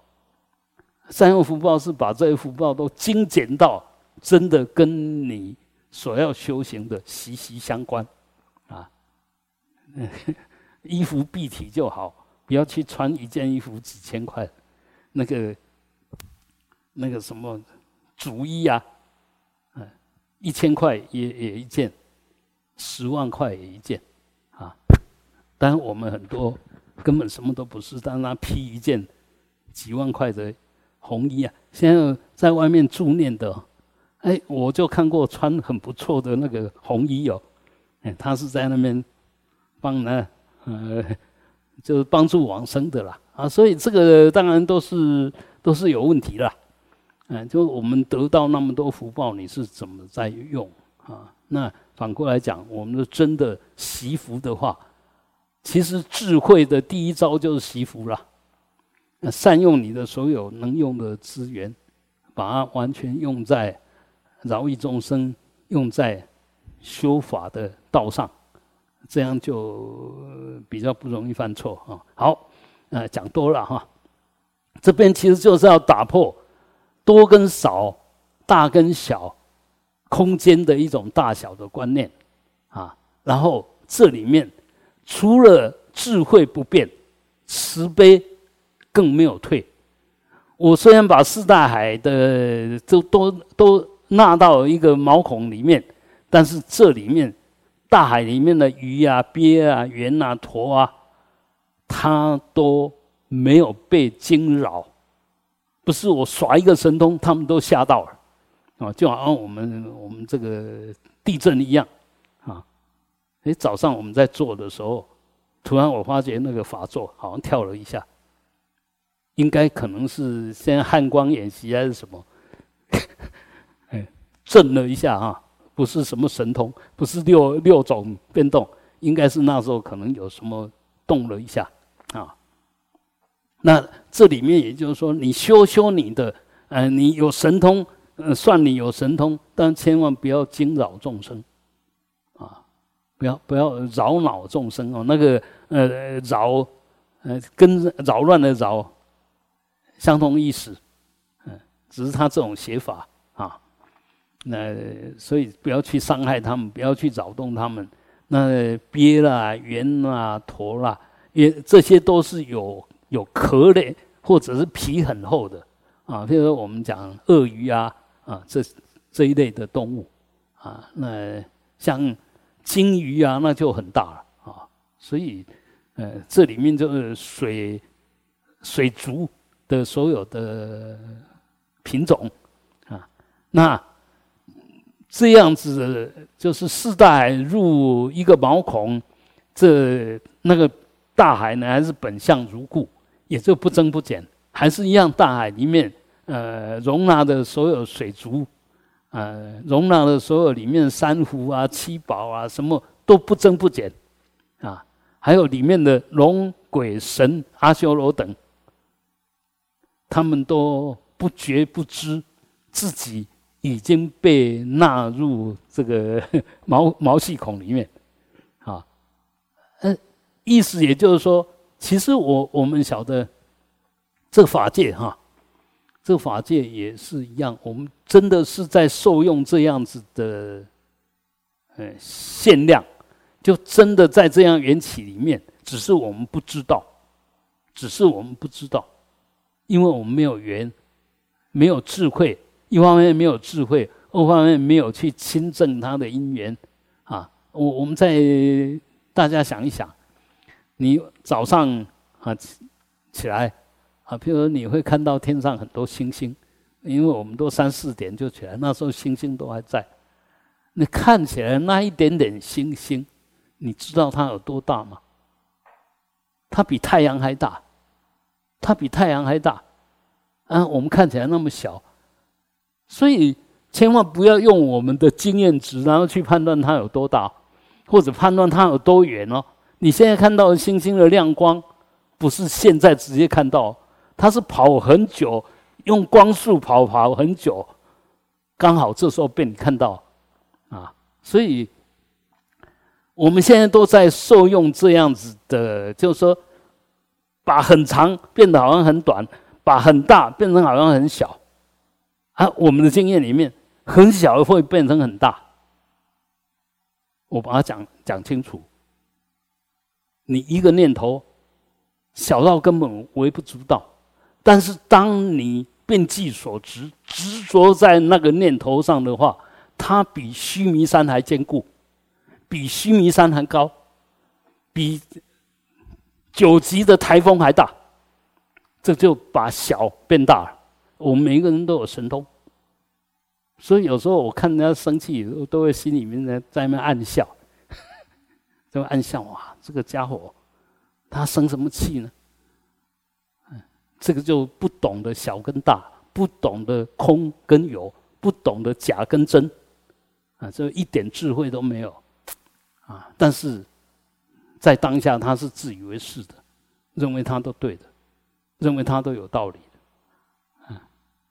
善用福报是把这些福报都精简到真的跟你所要修行的息息相关，啊，衣服蔽体就好，不要去穿一件衣服几千块，那个那个什么主衣啊，嗯，一千块也也一件，十万块一件，啊，当然我们很多根本什么都不是，但他披一件几万块的。红衣啊，现在在外面住念的，哎，我就看过穿很不错的那个红衣哦，哎，他是在那边帮呢，呃，就是帮助往生的啦，啊，所以这个当然都是都是有问题啦，嗯，就我们得到那么多福报，你是怎么在用啊？那反过来讲，我们的真的习福的话，其实智慧的第一招就是习福了。那善用你的所有能用的资源，把它完全用在饶益众生、用在修法的道上，这样就比较不容易犯错啊。好，呃，讲多了哈。这边其实就是要打破多跟少、大跟小、空间的一种大小的观念啊。然后这里面除了智慧不变，慈悲。更没有退。我虽然把四大海的都都都纳到一个毛孔里面，但是这里面大海里面的鱼啊、鳖啊、猿啊、驼啊，它都没有被惊扰。不是我耍一个神通，他们都吓到了啊！就好像我们我们这个地震一样啊！哎，早上我们在做的时候，突然我发觉那个法座好像跳了一下。应该可能是先汉光演习还是什么？哎，震了一下啊，不是什么神通，不是六六种变动，应该是那时候可能有什么动了一下啊。那这里面也就是说，你修修你的，呃，你有神通，嗯，算你有神通，但千万不要惊扰众生啊，不要不要扰恼众生哦。那个呃扰，呃跟扰乱的扰。相同意思，嗯，只是他这种写法啊，那所以不要去伤害他们，不要去扰动他们。那鳖啦、猿啦、驼啦，也这些都是有有壳的，或者是皮很厚的啊。譬如说我们讲鳄鱼啊啊，这这一类的动物啊，那像鲸鱼啊，那就很大了啊。所以，呃，这里面就是水水族。的所有的品种啊，那这样子就是四大海入一个毛孔，这那个大海呢还是本相如故，也就不增不减，还是一样大海里面呃容纳的所有水族，呃容纳的所有里面珊瑚啊、七宝啊什么都不增不减啊，还有里面的龙、鬼、神、阿修罗等。他们都不觉不知，自己已经被纳入这个 毛毛细孔里面，啊，嗯，意思也就是说，其实我我们晓得，这法界哈，这法界也是一样，我们真的是在受用这样子的，呃，限量，就真的在这样缘起里面，只是我们不知道，只是我们不知道。因为我们没有缘，没有智慧，一方面没有智慧，二方面没有去亲证他的因缘，啊，我我们在大家想一想，你早上啊起起来啊，譬如你会看到天上很多星星，因为我们都三四点就起来，那时候星星都还在，你看起来那一点点星星，你知道它有多大吗？它比太阳还大。它比太阳还大，啊，我们看起来那么小，所以千万不要用我们的经验值，然后去判断它有多大，或者判断它有多远哦。你现在看到的星星的亮光，不是现在直接看到，它是跑很久，用光速跑跑很久，刚好这时候被你看到，啊所以我们现在都在受用这样子的，就是说，把很长变得好像很短，把很大变成好像很小。啊，我们的经验里面，很小会变成很大。我把它讲讲清楚。你一个念头小到根本微不足道，但是当你变计所执，执着在那个念头上的话，它比须弥山还坚固，比须弥山还高，比九级的台风还大。这就把小变大了。我们每一个人都有神通，所以有时候我看人家生气，都会心里面在在那暗笑，在暗笑哇，这个家伙他生什么气呢？这个就不懂得小跟大，不懂得空跟有，不懂得假跟真，啊，这一点智慧都没有，啊！但是在当下他是自以为是的，认为他都对的，认为他都有道理的，啊，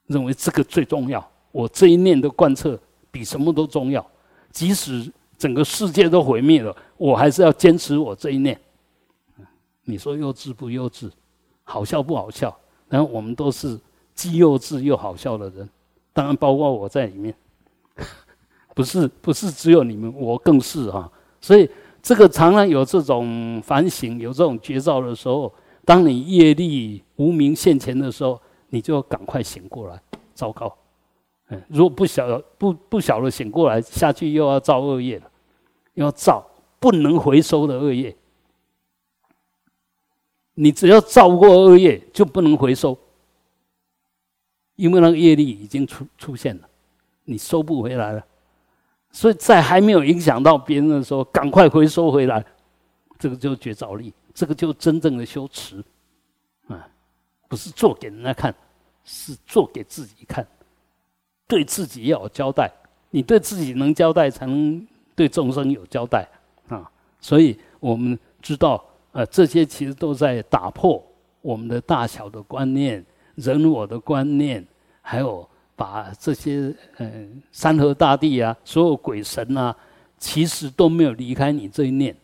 认为这个最重要，我这一念的贯彻比什么都重要，即使整个世界都毁灭了，我还是要坚持我这一念。你说幼稚不幼稚？好笑不好笑？然后我们都是既幼稚又好笑的人，当然包括我在里面，不是不是只有你们，我更是哈。所以这个常常有这种反省、有这种觉照的时候，当你业力无名现前的时候，你就赶快醒过来。糟糕，嗯，如果不晓不不晓得醒过来，下去又要造恶业了，要造不能回收的恶业。你只要造过恶业，就不能回收，因为那个业力已经出出现了，你收不回来了。所以在还没有影响到别人的时候，赶快回收回来，这个就绝招力，这个就真正的修持，啊，不是做给人家看，是做给自己看，对自己要有交代。你对自己能交代，才能对众生有交代啊。所以我们知道。呃，这些其实都在打破我们的大小的观念、人我的观念，还有把这些嗯山河大地啊、所有鬼神啊，其实都没有离开你这一念。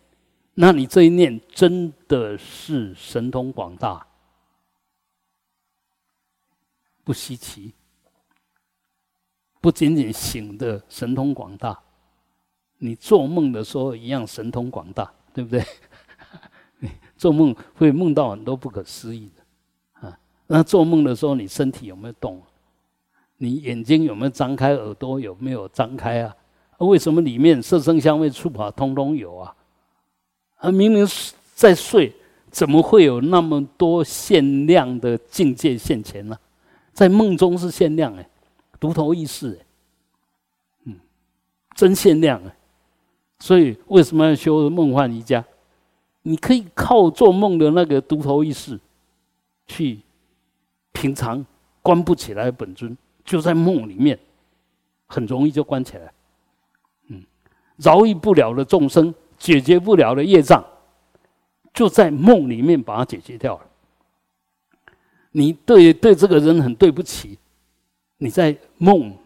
那你这一念真的是神通广大，不稀奇。不仅仅醒的神通广大，你做梦的时候一样神通广大，对不对？做梦会梦到很多不可思议的，啊，那做梦的时候你身体有没有动？你眼睛有没有张开？耳朵有没有张开啊？为什么里面色声香味触法通通有啊？啊，明明在睡，怎么会有那么多限量的境界现前呢？在梦中是限量哎，独头意识哎，嗯，真限量哎，所以为什么要修梦幻瑜伽？你可以靠做梦的那个独头意识，去平常关不起来本尊，就在梦里面，很容易就关起来。嗯，饶益不了的众生，解决不了的业障，就在梦里面把它解决掉了。你对对这个人很对不起，你在梦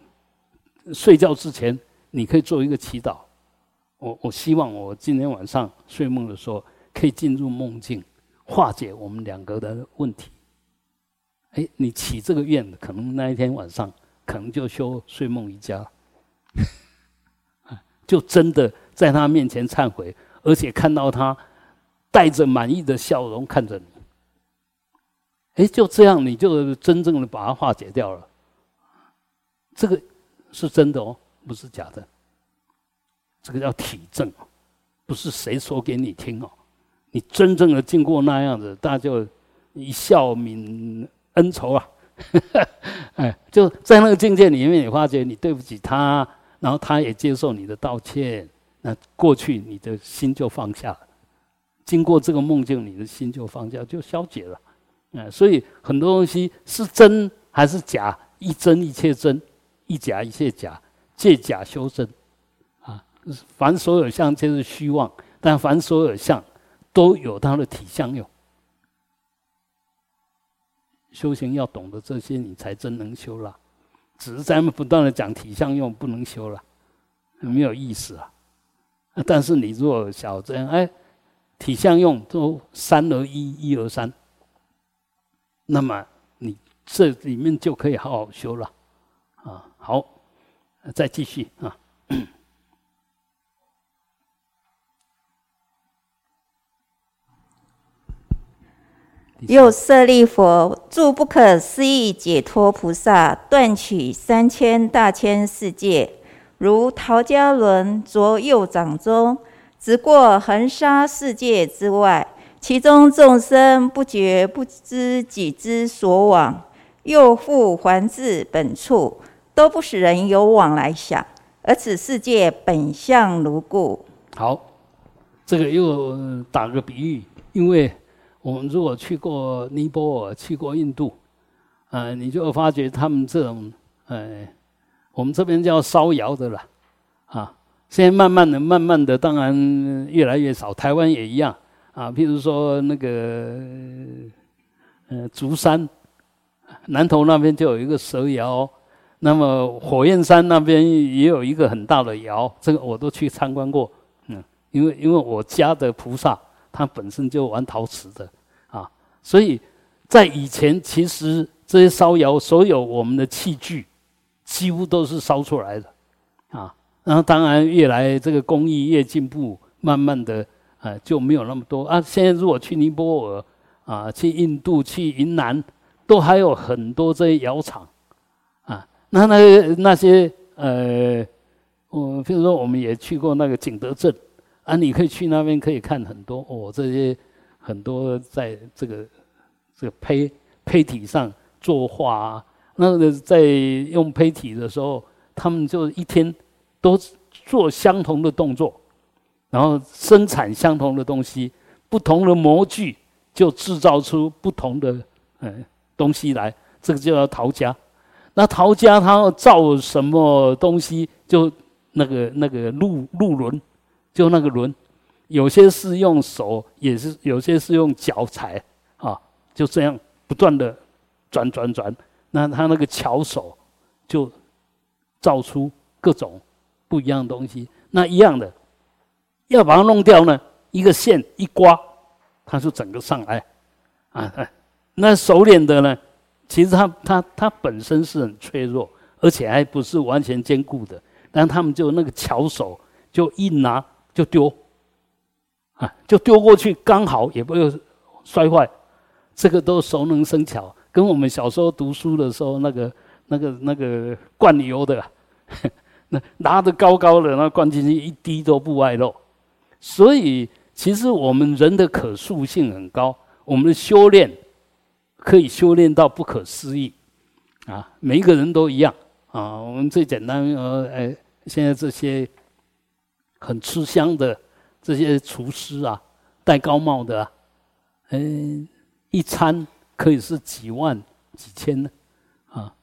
睡觉之前，你可以做一个祈祷。我我希望我今天晚上睡梦的时候。可以进入梦境，化解我们两个的问题。哎，你起这个愿，可能那一天晚上，可能就修睡梦瑜伽，就真的在他面前忏悔，而且看到他带着满意的笑容看着你。哎，就这样，你就真正的把它化解掉了。这个是真的哦，不是假的。这个叫体证哦，不是谁说给你听哦。你真正的经过那样子，大家就一笑泯恩仇啊！哎，就在那个境界里面，你发觉你对不起他，然后他也接受你的道歉，那过去你的心就放下了。经过这个梦境，你的心就放下，就消解了。哎，所以很多东西是真还是假？一真一切真，一假一切假，借假修真。啊，凡所有相皆是虚妄，但凡所有相。都有它的体相用，修行要懂得这些，你才真能修了。只是咱们不断的讲体相用，不能修了。没有意思啊。但是你如果小这样，哎，体相用都三而一，一而三，那么你这里面就可以好好修了啊。好，再继续啊。
又舍利佛，诸不可思议解脱菩萨，断取三千大千世界，如陶家轮着右掌中，直过恒沙世界之外，其中众生不觉不知己之所往，又复还至本处，都不使人有往来想，而此世界本相如故。
好，这个又打个比喻，因为。我们如果去过尼泊尔，去过印度，呃，你就会发觉他们这种，呃，我们这边叫烧窑的了，啊，现在慢慢的、慢慢的，当然越来越少。台湾也一样，啊，譬如说那个，呃，竹山，南头那边就有一个蛇窑，那么火焰山那边也有一个很大的窑，这个我都去参观过，嗯，因为因为我家的菩萨。他本身就玩陶瓷的啊，所以在以前，其实这些烧窑，所有我们的器具几乎都是烧出来的啊。然后当然越来这个工艺越进步，慢慢的呃就没有那么多啊。现在如果去尼泊尔啊，去印度、去云南，都还有很多这些窑厂啊。那那那些呃，我比如说我们也去过那个景德镇。啊，你可以去那边，可以看很多哦，这些很多在这个这个胚胚体上作画啊。那个在用胚体的时候，他们就一天都做相同的动作，然后生产相同的东西，不同的模具就制造出不同的嗯东西来。这个就叫陶家。那陶家他造什么东西？就那个那个路路轮。就那个轮，有些是用手，也是有些是用脚踩，啊，就这样不断的转转转，那他那个巧手就造出各种不一样的东西。那一样的，要把它弄掉呢，一个线一刮，它就整个上来，啊，那熟练的呢，其实他他他本身是很脆弱，而且还不是完全坚固的，但他们就那个巧手就一拿。就丢，啊，就丢过去，刚好也不会摔坏，这个都熟能生巧，跟我们小时候读书的时候那个、那个、那个灌油的，那 拿着高高的，那灌进去一滴都不外漏。所以，其实我们人的可塑性很高，我们的修炼可以修炼到不可思议，啊，每一个人都一样啊。我们最简单，呃，哎，现在这些。很吃香的这些厨师啊，戴高帽的，嗯，一餐可以是几万、几千呢，啊，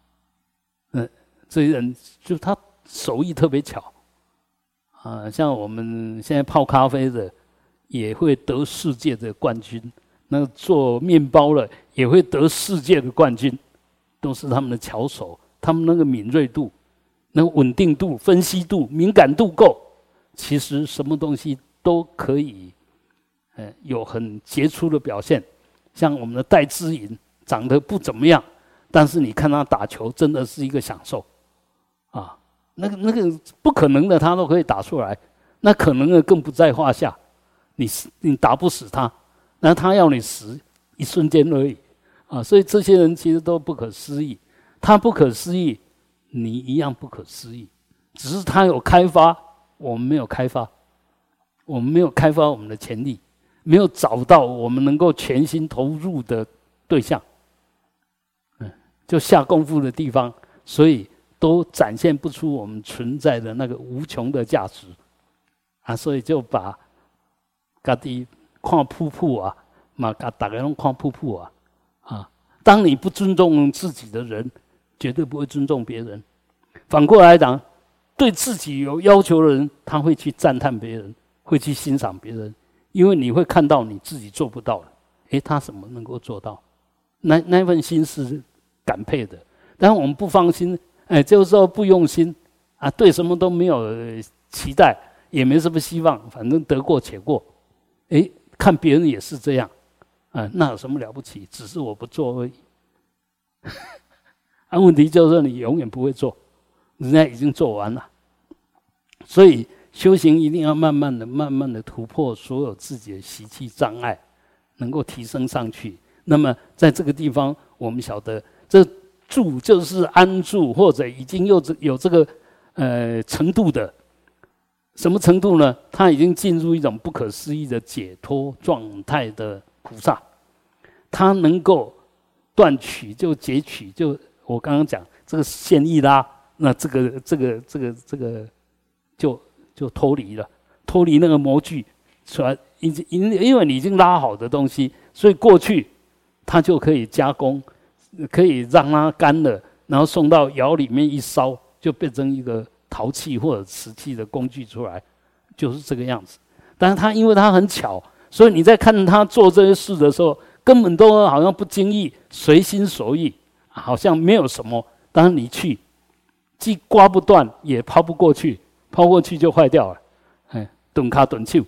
嗯，这些人就他手艺特别巧，啊，像我们现在泡咖啡的也会得世界的冠军，那做面包了也会得世界的冠军，都是他们的巧手，他们那个敏锐度、那个稳定度、分析度、敏感度够。其实什么东西都可以，呃，有很杰出的表现。像我们的戴资颖长得不怎么样，但是你看他打球，真的是一个享受，啊，那个那个不可能的他都可以打出来，那可能的更不在话下。你你打不死他，那他要你死一瞬间而已，啊，所以这些人其实都不可思议。他不可思议，你一样不可思议，只是他有开发。我们没有开发，我们没有开发我们的潜力，没有找到我们能够全心投入的对象，嗯，就下功夫的地方，所以都展现不出我们存在的那个无穷的价值，啊，所以就把家己看瀑布啊，嘛，家大家拢看瀑布啊，啊，当你不尊重自己的人，绝对不会尊重别人。反过来讲。对自己有要求的人，他会去赞叹别人，会去欣赏别人，因为你会看到你自己做不到的。诶，他怎么能够做到？那那份心是感佩的。但我们不放心，哎，就是说不用心啊，对什么都没有期待，也没什么希望，反正得过且过。哎，看别人也是这样，啊，那有什么了不起？只是我不做而已。啊，问题就是你永远不会做，人家已经做完了。所以修行一定要慢慢的、慢慢的突破所有自己的习气障碍，能够提升上去。那么在这个地方，我们晓得这住就是安住，或者已经有这有这个呃程度的。什么程度呢？他已经进入一种不可思议的解脱状态的菩萨，他能够断取就截取，就我刚刚讲这个线一拉，那这个这个这个这个就就脱离了，脱离那个模具出来，因因因为你已经拉好的东西，所以过去它就可以加工，可以让它干了，然后送到窑里面一烧，就变成一个。陶器或者瓷器的工具出来，就是这个样子。但是他因为他很巧，所以你在看他做这些事的时候，根本都好像不经意、随心所欲，好像没有什么。但是你去，既刮不断，也抛不过去，抛过去就坏掉了。哎，短卡短手，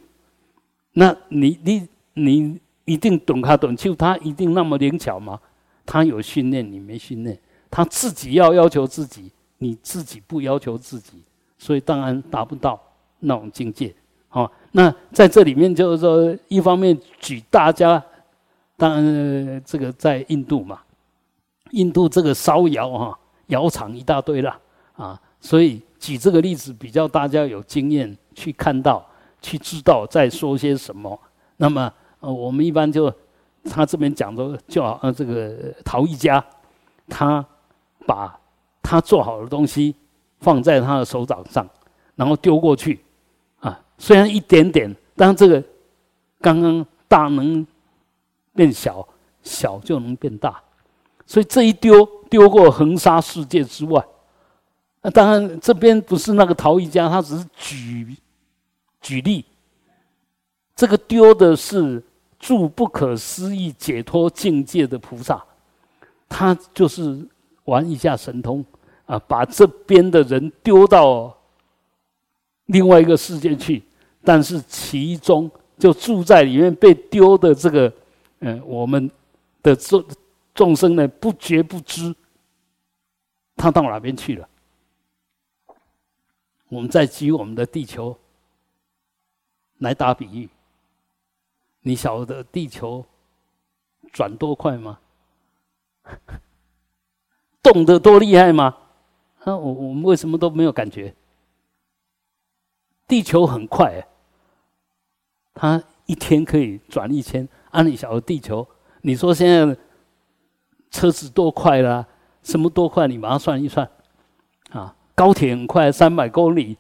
那你你你一定短卡短手，他一定那么灵巧吗？他有训练，你没训练，他自己要要求自己。你自己不要求自己，所以当然达不到那种境界。好，那在这里面就是说，一方面举大家，当然这个在印度嘛，印度这个烧窑哈，窑厂一大堆了啊，所以举这个例子比较大家有经验去看到，去知道在说些什么。那么呃，我们一般就他这边讲的就好，呃，这个陶艺家他把。他做好的东西放在他的手掌上，然后丢过去，啊，虽然一点点，但这个刚刚大能变小，小就能变大，所以这一丢丢过横沙世界之外。那当然这边不是那个陶艺家，他只是举举例。这个丢的是住不可思议解脱境界的菩萨，他就是玩一下神通。啊，把这边的人丢到另外一个世界去，但是其中就住在里面被丢的这个，嗯，我们的众众生呢，不觉不知，他到哪边去了？我们再举我们的地球来打比喻，你晓得地球转多快吗？动得多厉害吗？那我我们为什么都没有感觉？地球很快，它一天可以转一千。按你小的地球，你说现在车子多快啦？什么多快？你马上算一算，高铁很快，三百公里，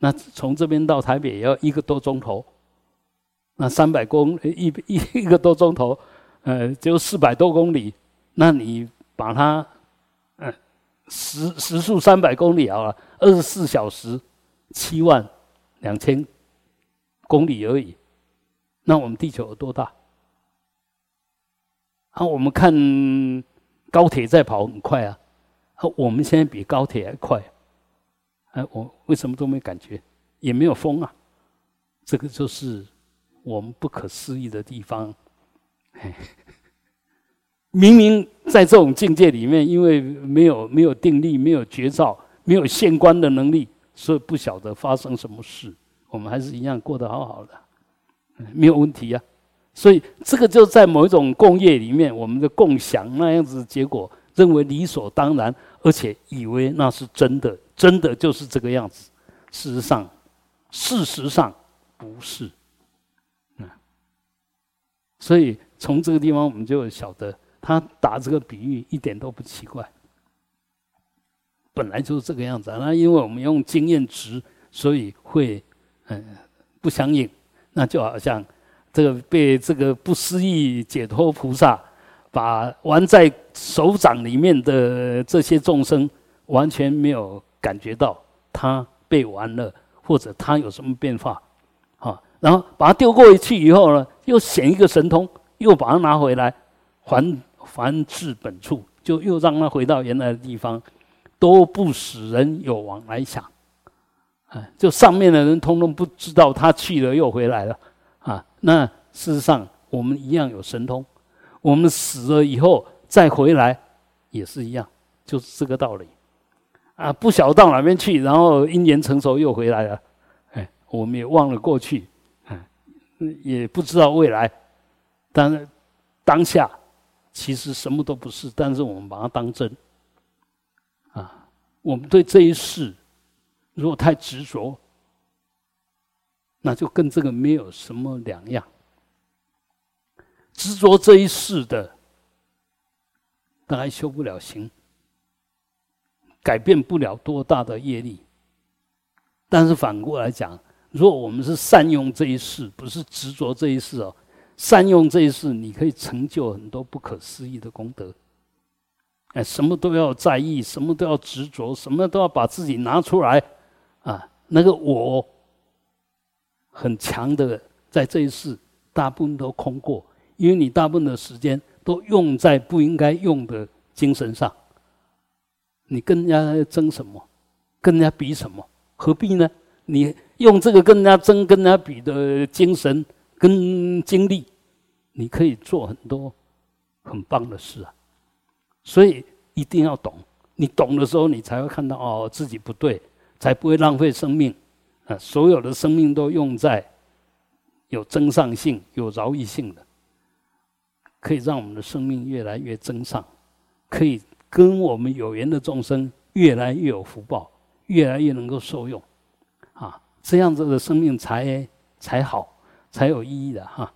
那从这边到台北也要一个多钟头。那三百公一一一个多钟头，呃，就四百多公里。那你把它呃。时时速三百公里好了，二十四小时七万两千公里而已。那我们地球有多大？啊，我们看高铁在跑很快啊，啊，我们现在比高铁还快。哎，我为什么都没感觉？也没有风啊。这个就是我们不可思议的地方。明明在这种境界里面，因为没有没有定力、没有觉照、没有现观的能力，所以不晓得发生什么事。我们还是一样过得好好的，没有问题呀。所以这个就在某一种共业里面，我们的共享那样子结果，认为理所当然，而且以为那是真的，真的就是这个样子。事实上，事实上不是。嗯所以从这个地方，我们就晓得。他打这个比喻一点都不奇怪，本来就是这个样子。那因为我们用经验值，所以会嗯不相应。那就好像这个被这个不思议解脱菩萨把玩在手掌里面的这些众生，完全没有感觉到他被玩了，或者他有什么变化，啊，然后把它丢过去以后呢，又显一个神通，又把它拿回来还。还至本处，就又让他回到原来的地方，都不使人有往来想，啊，就上面的人通通不知道他去了又回来了，啊，那事实上我们一样有神通，我们死了以后再回来也是一样，就是这个道理，啊，不晓到哪边去，然后因缘成熟又回来了，哎，我们也忘了过去，哎，也不知道未来，但是当下其实什么都不是，但是我们把它当真，啊，我们对这一世。如果太执着，那就跟这个没有什么两样。执着这一世的，大概修不了行，改变不了多大的业力。但是反过来讲，如果我们是善用这一世，不是执着这一世哦，善用这一世，你可以成就很多不可思议的功德。哎，什么都要在意，什么都要执着，什么都要把自己拿出来。啊，那个我很强的，在这一世大部分都空过，因为你大部分的时间都用在不应该用的精神上。你跟人家争什么？跟人家比什么？何必呢？你用这个跟人家争、跟人家比的精神跟精力，你可以做很多很棒的事啊。所以一定要懂，你懂的时候，你才会看到哦，自己不对。才不会浪费生命，啊，所有的生命都用在有增上性、有饶益性的，可以让我们的生命越来越增上，可以跟我们有缘的众生越来越有福报，越来越能够受用，啊，这样子的生命才才好，才有意义的哈。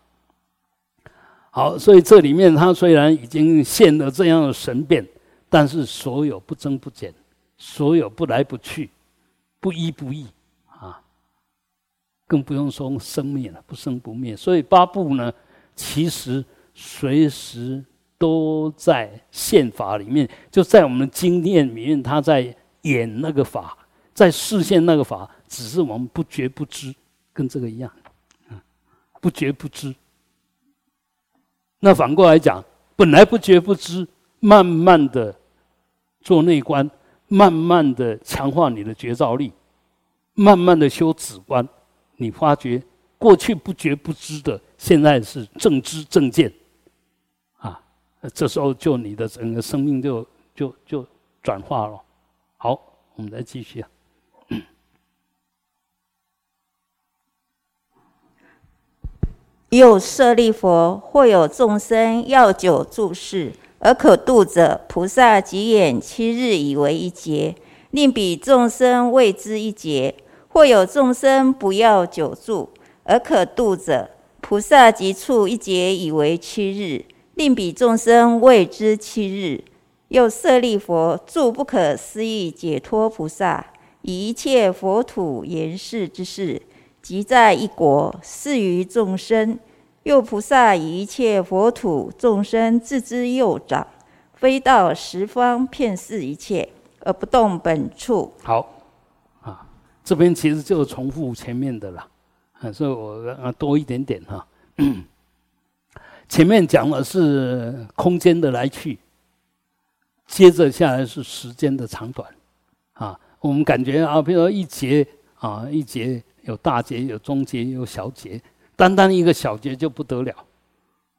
好，所以这里面他虽然已经现了这样的神变，但是所有不增不减，所有不来不去。不依不异啊，更不用说生灭了，不生不灭。所以八部呢，其实随时都在宪法里面，就在我们的经验里面，他在演那个法，在视现那个法，只是我们不觉不知，跟这个一样，嗯，不觉不知。那反过来讲，本来不觉不知，慢慢的做内观。慢慢的强化你的觉照力，慢慢的修止观，你发觉过去不觉不知的，现在是正知正见，这时候就你的整个生命就就就转化了。好，我们再继续啊。
有舍利佛，或有众生要久住世。而可度者，菩萨即眼七日以为一劫，令彼众生谓之一劫；或有众生不要久住，而可度者，菩萨即处一劫以为七日，令彼众生谓之七日。又舍利佛，住不可思议解脱菩萨，以一切佛土言事之事，即在一国，示于众生。又菩萨以一切佛土众生自之右掌，飞到十方遍示一切，而不动本处。
好，啊，这边其实就重复前面的了，啊，所以我啊多一点点哈。前面讲的是空间的来去，接着下来是时间的长短，啊，我们感觉啊，比如说一节啊，一节有大节，有中节，有小节。单单一个小节就不得了，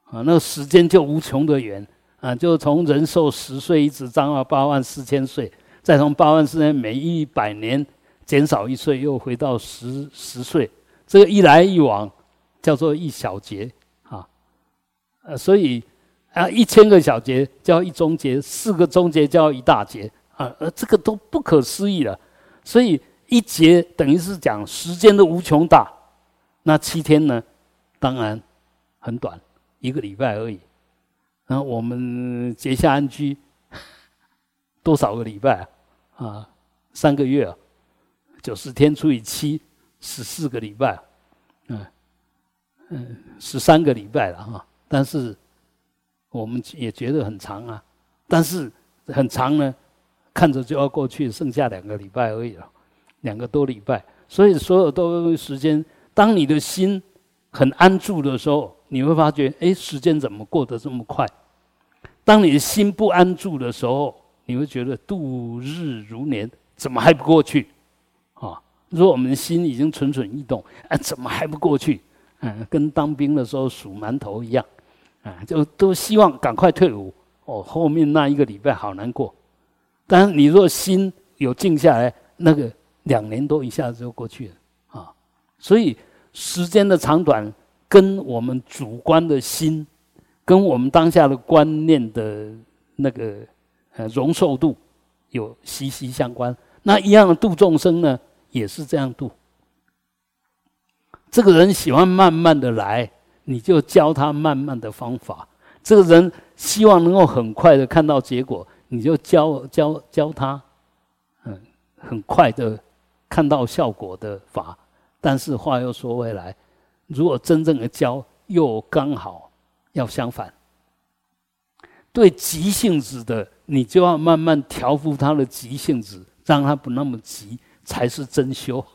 啊，那时间就无穷的远啊，就从人寿十岁一直涨到八万四千岁，再从八万四千每一百年减少一岁，又回到十十岁，这个一来一往叫做一小节，呃，所以啊，一千个小节叫一中节，四个中节叫一大节啊，呃，这个都不可思议了，所以一节等于是讲时间的无穷大。那七天呢？当然很短，一个礼拜而已。然后我们结下安居多少个礼拜啊？啊，三个月啊，九十天除以七，十四个礼拜。嗯嗯，十三个礼拜了哈。但是我们也觉得很长啊。但是很长呢，看着就要过去，剩下两个礼拜而已了，两个多礼拜。所以所有都时间。当你的心很安住的时候，你会发觉，哎，时间怎么过得这么快？当你的心不安住的时候，你会觉得度日如年，怎么还不过去？啊，如果我们的心已经蠢蠢欲动，哎，怎么还不过去？嗯，跟当兵的时候数馒头一样，啊，就都希望赶快退伍。哦，后面那一个礼拜好难过。但是你若心有静下来，那个两年多一下子就过去了啊。所以时间的长短跟我们主观的心，跟我们当下的观念的那个呃容受度有息息相关。那一样的度众生呢，也是这样度。这个人喜欢慢慢的来，你就教他慢慢的方法。这个人希望能够很快的看到结果，你就教教教他，嗯，很快的看到效果的法。但是话又说回来，如果真正的教，又刚好要相反。对急性子的，你就要慢慢调伏他的急性子。让他不那么急，才是真修。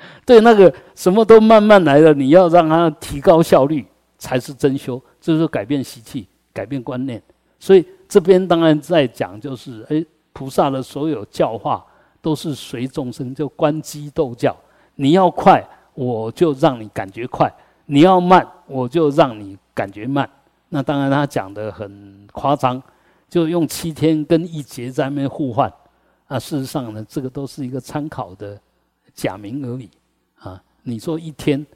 对那个什么都慢慢来了，你要让他提高效率，才是真修。就是改变习气，改变观念。所以这边当然在讲，就是哎，菩萨的所有教化都是随众生，就观机斗教。你要快，我就让你感觉快；你要慢，我就让你感觉慢。那当然他讲的很夸张，就用七天跟一节在那边互换。啊，事实上呢，这个都是一个参考的假名而已。啊，你说一天，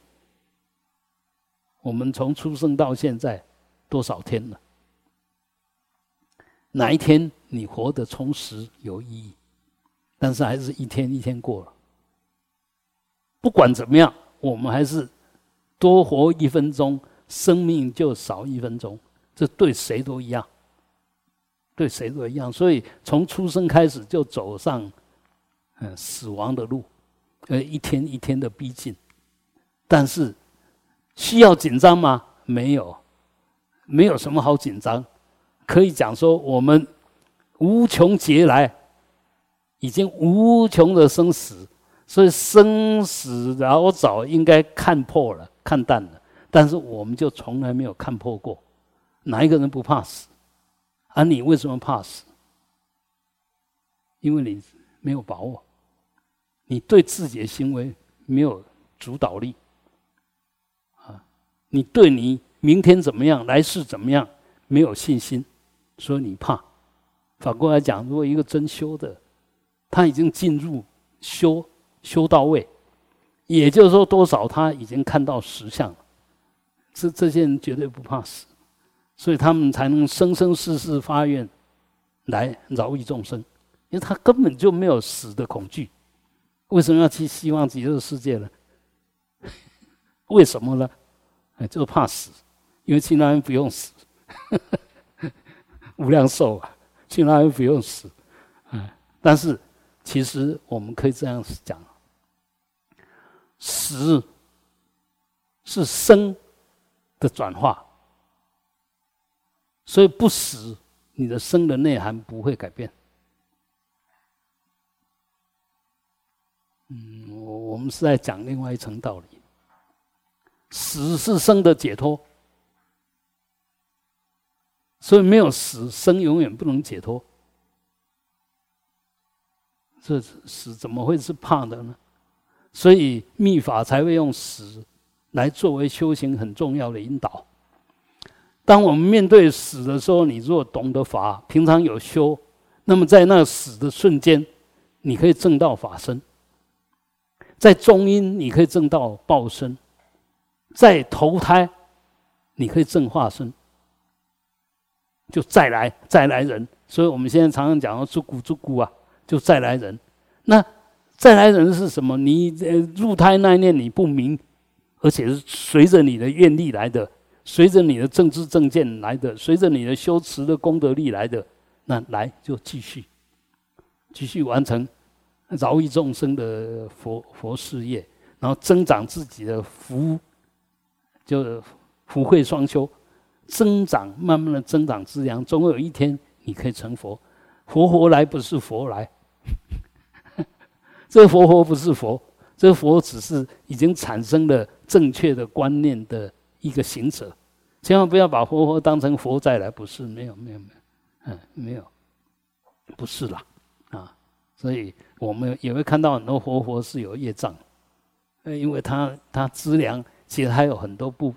我们从出生到现在多少天了？哪一天你活得充实有意义？但是还是一天一天过了。不管怎么样，我们还是多活一分钟，生命就少一分钟。这对谁都一样。对谁都一样，所以从出生开始就走上嗯死亡的路，呃一天一天的逼近，但是需要紧张吗？没有，没有什么好紧张，可以讲说我们无穷劫来已经无穷的生死，所以生死老早应该看破了、看淡了，但是我们就从来没有看破过，哪一个人不怕死？而你为什么怕死？因为你没有把握，你对自己的行为没有主导力，啊，你对你明天怎么样、来世怎么样没有信心，所以你怕。反过来讲，如果一个真修的，他已经进入修修到位，也就是说，多少他已经看到实相了，这这些人绝对不怕死。所以他们才能生生世世发愿来饶益众生，因为他根本就没有死的恐惧。为什么要去希望极乐世界呢？为什么呢？哎，就是怕死，因为去那边不用死，无量寿啊，去那边不用死。哎，但是其实我们可以这样讲：死是生的转化。所以不死，你的生的内涵不会改变。嗯，我我们是在讲另外一层道理。死是生的解脱，所以没有死，生永远不能解脱。这死怎么会是怕的呢？所以密法才会用死来作为修行很重要的引导。当我们面对死的时候，你若懂得法，平常有修，那么在那死的瞬间，你可以证到法身；在中阴，你可以证到报身；在投胎，你可以证化身，就再来再来人。所以我们现在常常讲“出骨出骨”啊，就再来人。那再来人是什么？你呃入胎那一念你不明，而且是随着你的愿力来的。随着你的政治正见来的，随着你的修持的功德力来的，那来就继续，继续完成饶益众生的佛佛事业，然后增长自己的福，就福慧双修，增长慢慢的增长资养，总有一天你可以成佛。佛佛来不是佛来，这个佛佛不是佛，这个佛只是已经产生了正确的观念的。一个行者，千万不要把佛佛当成佛再来，不是没有没有没有，嗯，没有，不是啦，所以我们也会看到很多活佛是有业障，呃，因为他他资粮其实还有很多不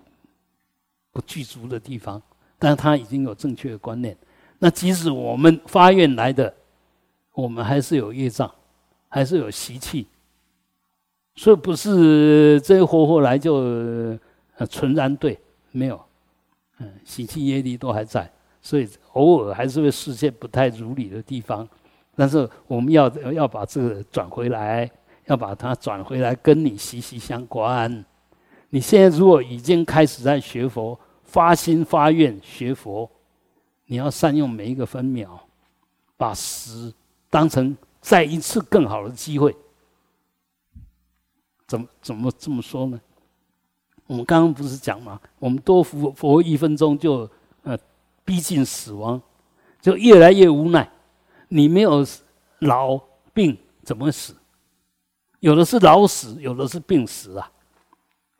不具足的地方，但是他已经有正确的观念。那即使我们发愿来的，我们还是有业障，还是有习气，所以不是这些活佛来就纯然对，没有，嗯，习气业力都还在，所以偶尔还是会实现不太如理的地方。但是我们要要把这个转回来，要把它转回来，跟你息息相关。你现在如果已经开始在学佛，发心发愿学佛，你要善用每一个分秒，把死当成再一次更好的机会。怎么怎么这么说呢？我们刚刚不是讲吗？我们多佛佛一分钟就呃逼近死亡，就越来越无奈。你没有老病怎么死？有的是老死，有的是病死啊。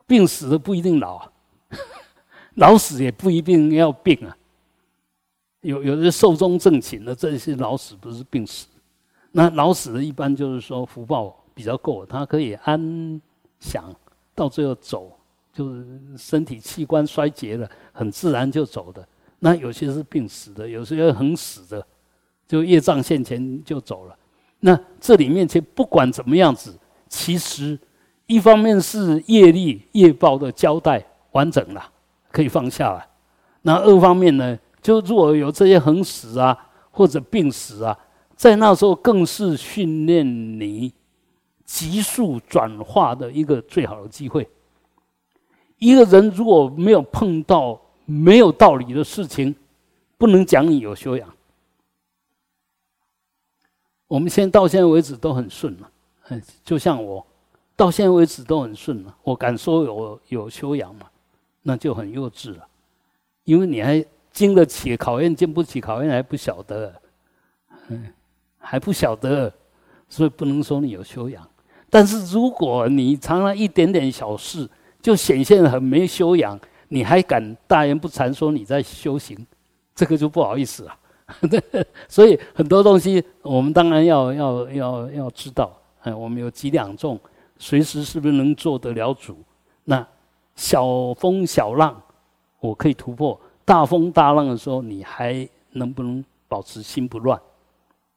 病死的不一定老啊，老死也不一定要病啊。有有的寿终正寝的，这些老死不是病死。那老死的一般就是说福报比较够，他可以安享到最后走，就是身体器官衰竭了，很自然就走的。那有些是病死的，有些很死的。就业障现前就走了，那这里面其实不管怎么样子，其实一方面是业力业报的交代完整了，可以放下来；那二方面呢，就如果有这些横死啊或者病死啊，在那时候更是训练你急速转化的一个最好的机会。一个人如果没有碰到没有道理的事情，不能讲你有修养。我们现到现在为止都很顺了，嗯，就像我到现在为止都很顺了。我敢说有有修养嘛？那就很幼稚了，因为你还经得起考验，经不起考验还不晓得，嗯，还不晓得，所以不能说你有修养。但是如果你常常一点点小事就显现很没修养，你还敢大言不惭说你在修行，这个就不好意思了。所以很多东西，我们当然要要要要知道。哎，我们有几两重，随时是不是能做得了主？那小风小浪，我可以突破；大风大浪的时候，你还能不能保持心不乱？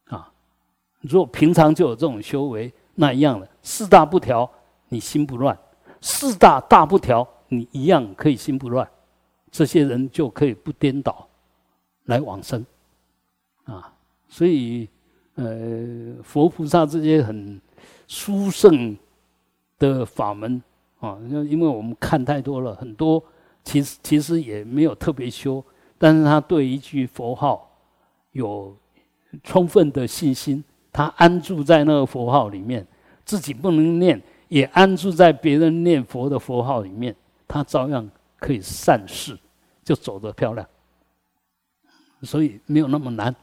啊，如果平常就有这种修为，那一样的四大不调，你心不乱；四大大不调，你一样可以心不乱。这些人就可以不颠倒来往生。啊，所以，呃，佛菩萨这些很殊胜的法门啊，因为我们看太多了，很多其实其实也没有特别修，但是他对一句佛号有充分的信心，他安住在那个佛号里面，自己不能念，也安住在别人念佛的佛号里面，他照样可以善事，就走得漂亮，所以没有那么难。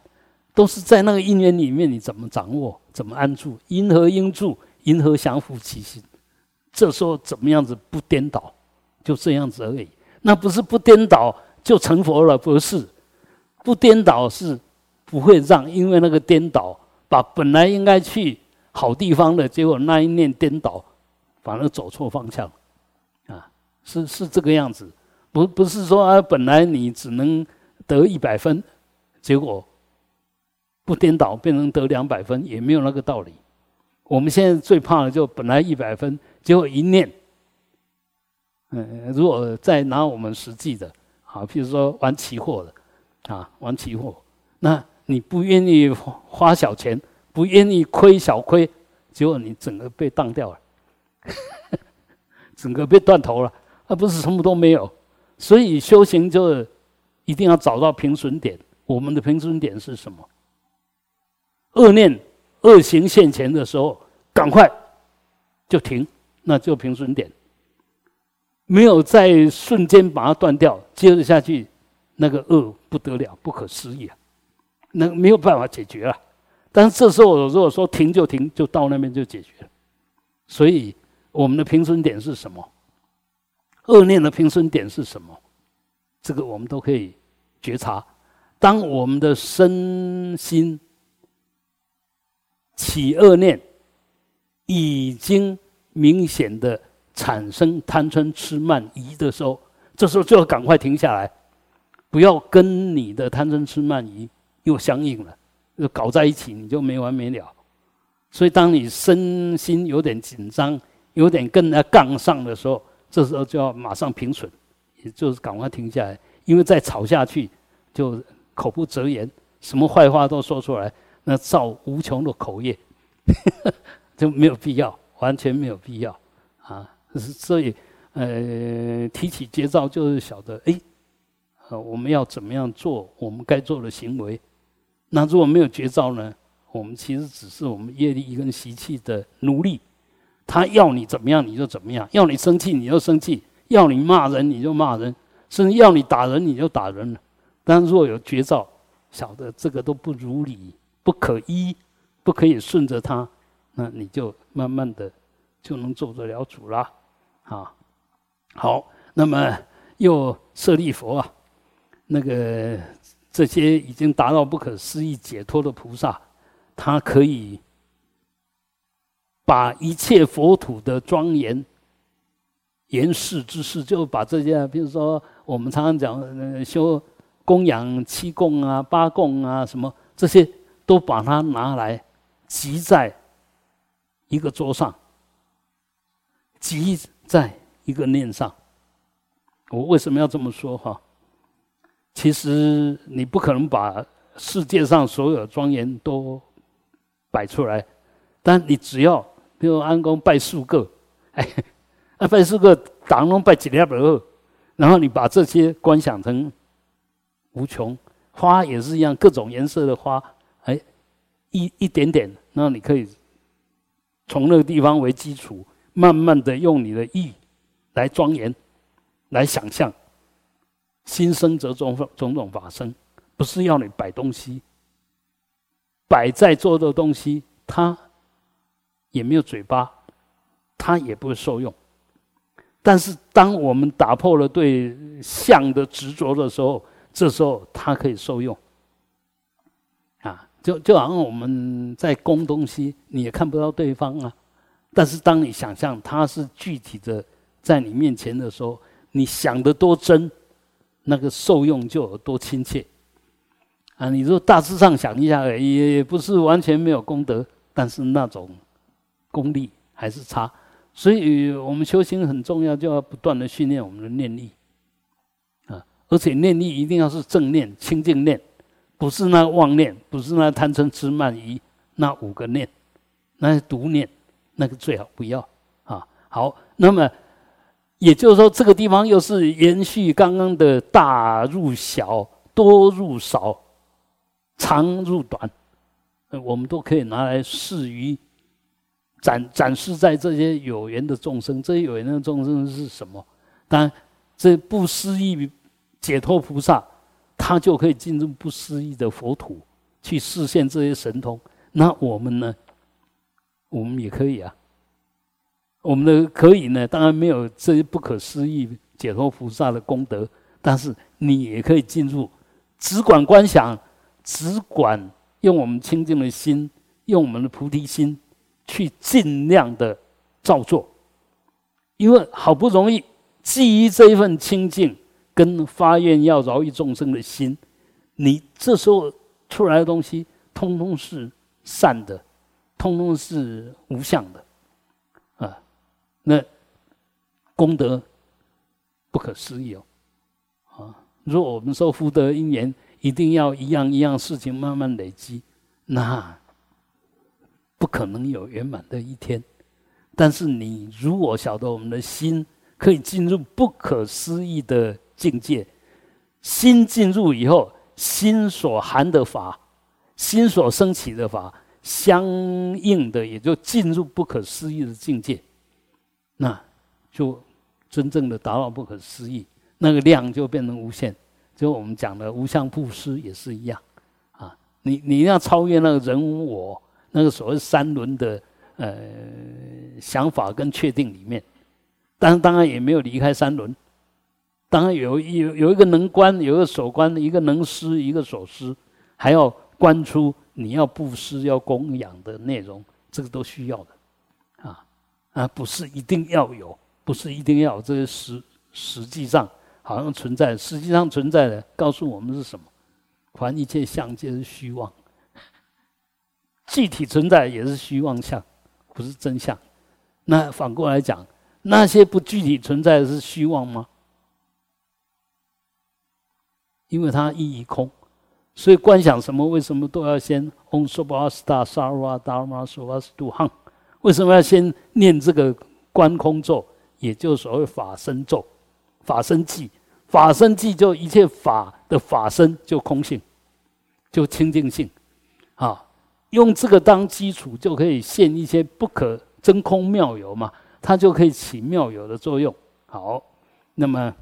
都是在那个因缘里面，你怎么掌握？怎么安住？因何应住？因何降伏其心？这时候怎么样子不颠倒？就这样子而已。那不是不颠倒就成佛了，不是。不颠倒是不会让，因为那个颠倒把本来应该去好地方的结果，那一念颠倒，反而走错方向。啊，是是这个样子。不不是说啊，本来你只能得一百分，结果。不颠倒变成得两百分也没有那个道理。我们现在最怕的就本来一百分，结果一念，嗯，如果再拿我们实际的，啊，譬如说玩期货的，啊，玩期货，那你不愿意花小钱，不愿意亏小亏，结果你整个被当掉了，整个被断头了，而不是什么都没有。所以修行就一定要找到平损点。我们的平损点是什么？恶念、恶行现前的时候，赶快就停，那就平顺点。没有在瞬间把它断掉，接着下去，那个恶不得了，不可思议啊！那没有办法解决了。但是这时候，如果说停就停，就到那边就解决了。所以，我们的平顺点是什么？恶念的平顺点是什么？这个我们都可以觉察。当我们的身心。起恶念，已经明显的产生贪嗔痴慢疑的时候，这时候就要赶快停下来，不要跟你的贪嗔痴慢疑又相应了，又搞在一起，你就没完没了。所以，当你身心有点紧张，有点跟他杠上的时候，这时候就要马上平损，也就是赶快停下来，因为再吵下去，就口不择言，什么坏话都说出来。那造无穷的口业，就没有必要，完全没有必要啊！所以，呃，提起绝招就是晓得，哎，呃，我们要怎么样做我们该做的行为？那如果没有绝招呢？我们其实只是我们业力跟习气的奴隶。他要你怎么样你就怎么样，要你生气你就生气，要你骂人你就骂人，甚至要你打人你就打人了。但若有绝招，晓得这个都不如理。不可依，不可以顺着他，那你就慢慢的就能做得了主了，啊，好，那么又舍利佛啊，那个这些已经达到不可思议解脱的菩萨，他可以把一切佛土的庄严、严饰之事，就把这些，比如说我们常常讲修供养七供啊、八供啊什么这些。都把它拿来集在一个桌上，集在一个念上。我为什么要这么说哈？其实你不可能把世界上所有庄严都摆出来，但你只要比如安公拜数个，哎，拜数个当中拜几两百二，然后你把这些观想成无穷花也是一样，各种颜色的花。哎一一点点，那你可以从那个地方为基础，慢慢的用你的意来庄严，来想象。心生则种种种法生，不是要你摆东西，摆在做的东西，它也没有嘴巴，它也不会受用。但是，当我们打破了对相的执着的时候，这时候它可以受用。就就好像我们在供东西，你也看不到对方啊。但是当你想象他是具体的在你面前的时候，你想的多真，那个受用就有多亲切。啊，你说大致上想一下，也不是完全没有功德，但是那种功力还是差。所以我们修行很重要，就要不断的训练我们的念力啊，而且念力一定要是正念、清净念。不是那妄念，不是那贪嗔痴慢疑，那五个念，那是毒念，那个最好不要啊。好，那么也就是说，这个地方又是延续刚刚的大入小，多入少，长入短，我们都可以拿来示于展展示在这些有缘的众生。这些有缘的众生是什么？当然，这不思议解脱菩萨。他就可以进入不思议的佛土，去实现这些神通。那我们呢？我们也可以啊。我们的可以呢，当然没有这些不可思议解脱菩萨的功德，但是你也可以进入，只管观想，只管用我们清净的心，用我们的菩提心，去尽量的照做。因为好不容易基于这一份清净。跟发愿要饶益众生的心，你这时候出来的东西，通通是善的，通通是无相的，啊，那功德不可思议哦，啊，如果我们说福德因缘，一定要一样一样事情慢慢累积，那不可能有圆满的一天。但是你如果晓得我们的心可以进入不可思议的。境界，心进入以后，心所含的法，心所升起的法，相应的也就进入不可思议的境界，那就真正的达到不可思议，那个量就变成无限。就我们讲的无相布施也是一样，啊，你你要超越那个人我那个所谓三轮的呃想法跟确定里面，但当然也没有离开三轮。当然有有有一个能观，有一个所观，一个能施，一个所施，还要观出你要布施、要供养的内容，这个都需要的，啊啊，不是一定要有，不是一定要，这些实实际上好像存在，实际上存在的，告诉我们是什么？凡一切相皆是虚妄，具体存在也是虚妄相，不是真相。那反过来讲，那些不具体存在的是虚妄吗？因为它意义空，所以观想什么？为什么都要先 Om s o b a s t a Sarva Dharma s o v a s t u Hang？为什么要先念这个观空咒？也就是所谓法身咒、法身记。法身记就一切法的法身就空性，就清净性，啊，用这个当基础就可以现一些不可真空妙有嘛，它就可以起妙有的作用。好，那么。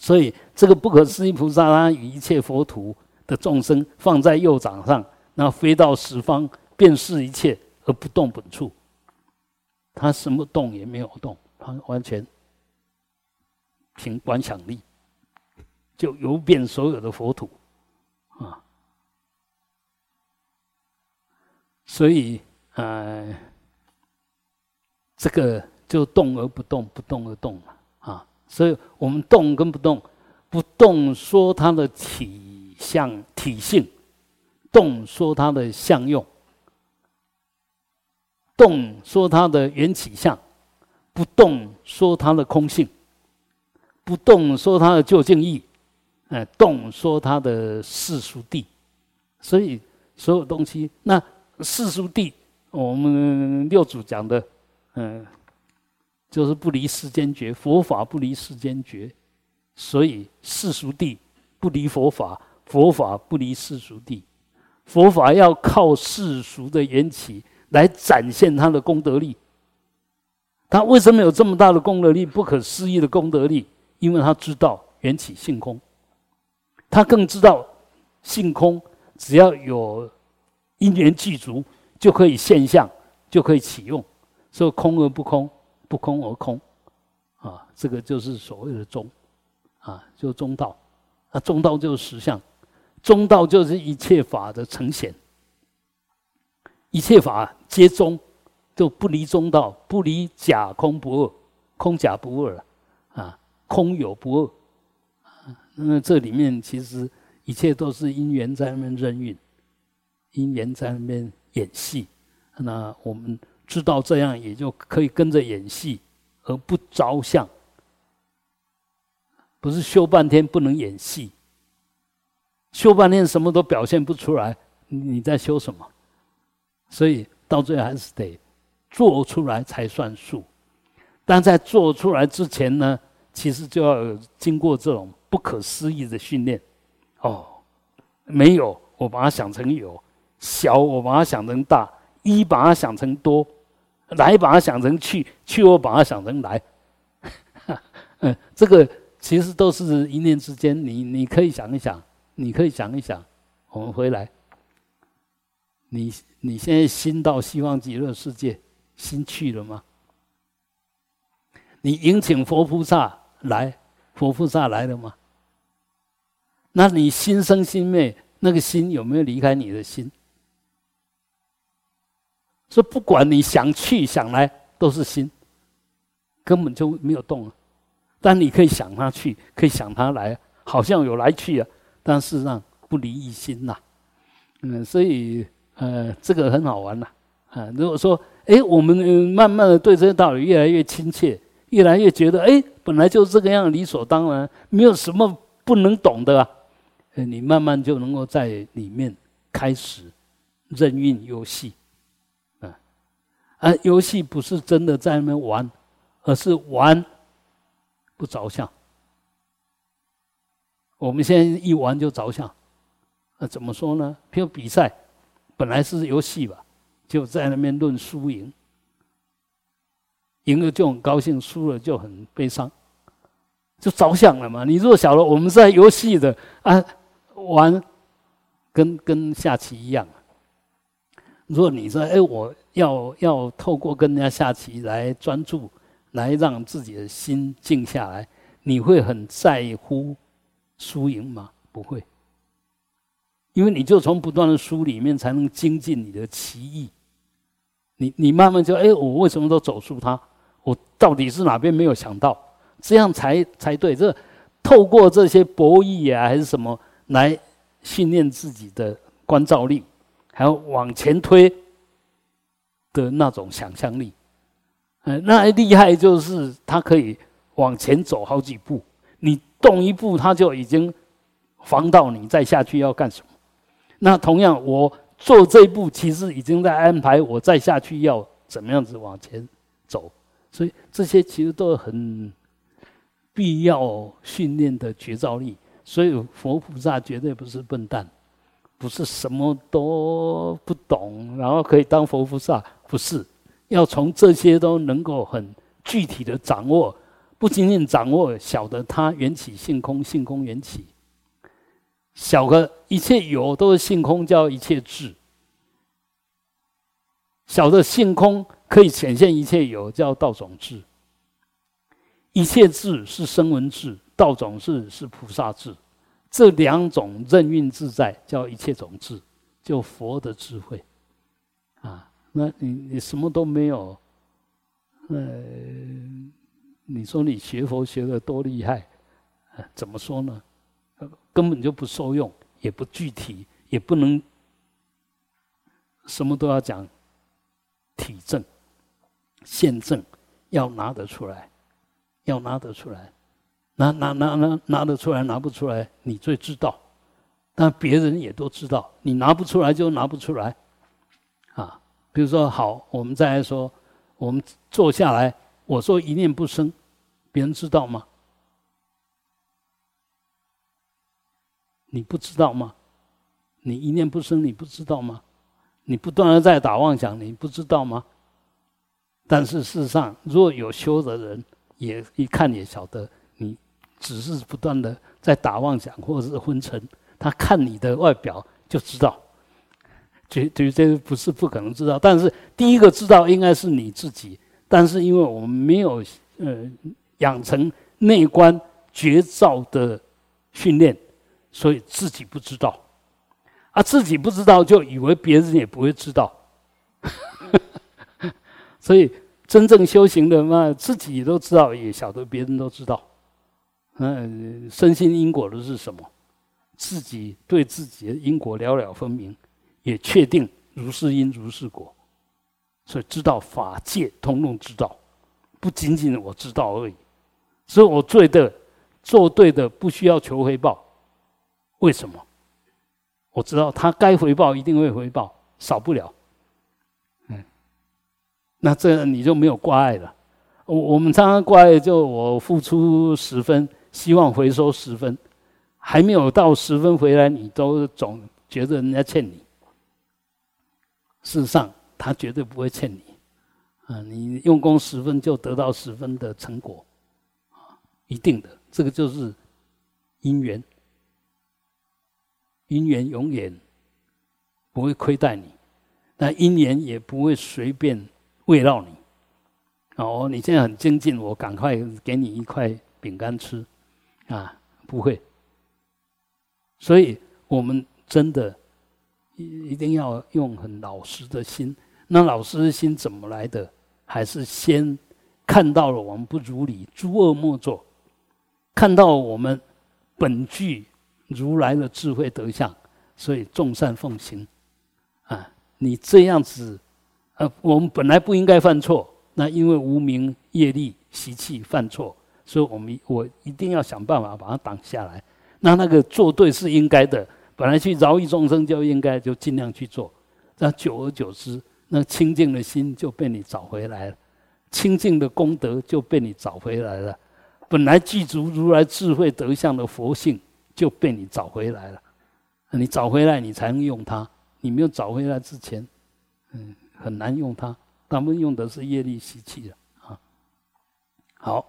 所以，这个不可思议菩萨，他与一切佛土的众生放在右掌上，然后飞到十方，遍视一切而不动本处。他什么动也没有动，他完全凭观想力，就游遍所有的佛土啊。所以，呃，这个就动而不动，不动而动嘛。所以我们动跟不动，不动说它的体相体性，动说它的相用，动说它的缘起相，不动说它的空性，不动说它的究竟义，哎，动说它的世俗谛。所以所有东西，那世俗谛，我们六祖讲的，嗯。就是不离世间觉，佛法不离世间觉，所以世俗谛不离佛法，佛法不离世俗谛。佛法要靠世俗的缘起来展现他的功德力。他为什么有这么大的功德力？不可思议的功德力，因为他知道缘起性空，他更知道性空，只要有因缘具足，就可以现象，就可以启用，所以空而不空。不空而空，啊，这个就是所谓的中，啊，就中道，啊，中道就是实相，中道就是一切法的呈现，一切法皆中，就不离中道，不离假空不二，空假不二了啊，空有不二，那这里面其实一切都是因缘在那边任运，因缘在那边演戏，那我们。知道这样也就可以跟着演戏，而不着相。不是修半天不能演戏，修半天什么都表现不出来，你在修什么？所以到最后还是得做出来才算数。但在做出来之前呢，其实就要经过这种不可思议的训练。哦，没有，我把它想成有；小，我把它想成大；一，把它想成多。来把它想成去，去我把它想成来，嗯，这个其实都是一念之间。你你可以想一想，你可以想一想，我们回来，你你现在心到西方极乐世界，心去了吗？你迎请佛菩萨来，佛菩萨来了吗？那你心生心灭，那个心有没有离开你的心？说不管你想去想来都是心，根本就没有动啊。但你可以想他去，可以想他来，好像有来去啊。但事实上不离一心呐。嗯，所以呃，这个很好玩呐。啊，如果说哎，我们慢慢的对这些道理越来越亲切，越来越觉得哎，本来就是这个样，理所当然，没有什么不能懂的啊。你慢慢就能够在里面开始任运游戏。啊，游戏不是真的在那边玩，而是玩不着相。我们现在一玩就着相，那怎么说呢？譬如比赛，本来是游戏吧，就在那边论输赢，赢了就很高兴，输了就很悲伤，就着相了嘛。你若晓得我们在游戏的啊玩，跟跟下棋一样。如果你说，哎，我要要透过跟人家下棋来专注，来让自己的心静下来，你会很在乎输赢吗？不会，因为你就从不断的输里面才能精进你的棋艺。你你慢慢就哎，我为什么都走出他？我到底是哪边没有想到？这样才才对。这透过这些博弈啊，还是什么来训练自己的观照力，还有往前推的那种想象力。嗯，那厉害就是他可以往前走好几步，你动一步，他就已经防到你再下去要干什么。那同样，我做这一步，其实已经在安排我再下去要怎么样子往前走。所以这些其实都很必要训练的绝招力。所以佛菩萨绝对不是笨蛋，不是什么都不懂，然后可以当佛菩萨，不是。要从这些都能够很具体的掌握，不仅仅掌握晓得它缘起性空，性空缘起，晓得一切有都是性空，叫一切智；晓得性空可以显现一切有，叫道种智。一切智是声闻智，道种智是菩萨智，这两种任运自在，叫一切种智，就佛的智慧。那你你什么都没有，呃，你说你学佛学的多厉害，怎么说呢？根本就不受用，也不具体，也不能什么都要讲体证、现证，要拿得出来，要拿得出来，拿拿拿拿拿得出来，拿不出来，你最知道，但别人也都知道，你拿不出来就拿不出来。比如说，好，我们再来说，我们坐下来，我说一念不生，别人知道吗？你不知道吗？你一念不生，你不知道吗？你不断的在打妄想，你不知道吗？但是事实上，若有修的人，也一看也晓得，你只是不断的在打妄想或者是昏沉，他看你的外表就知道。绝绝对不是不可能知道，但是第一个知道应该是你自己。但是因为我们没有呃养成内观绝招的训练，所以自己不知道。啊，自己不知道就以为别人也不会知道。所以真正修行的嘛，自己都知道，也晓得别人都知道。嗯，身心因果的是什么？自己对自己的因果了了分明。也确定如是因如是果，所以知道法界通用之道，不仅仅我知道而已。所以我做的做对的不需要求回报，为什么？我知道他该回报一定会回报，少不了。嗯，那这样你就没有挂碍了。我我们常常挂碍，就我付出十分，希望回收十分，还没有到十分回来，你都总觉得人家欠你。事实上，他绝对不会欠你，啊，你用功十分就得到十分的成果，啊，一定的，这个就是因缘，因缘永远不会亏待你，那因缘也不会随便慰劳你，哦，你现在很精进，我赶快给你一块饼干吃，啊，不会，所以我们真的。一一定要用很老实的心，那老实的心怎么来的？还是先看到了我们不如理，诸恶莫作；看到我们本具如来的智慧德相，所以众善奉行。啊，你这样子，呃，我们本来不应该犯错，那因为无名业力习气犯错，所以我们我一定要想办法把它挡下来。那那个做对是应该的。本来去饶益众生就应该就尽量去做，那久而久之，那清净的心就被你找回来了，清净的功德就被你找回来了，本来具足如来智慧德相的佛性就被你找回来了，你找回来你才能用它，你没有找回来之前，嗯，很难用它，他们用的是业力习气的啊。好，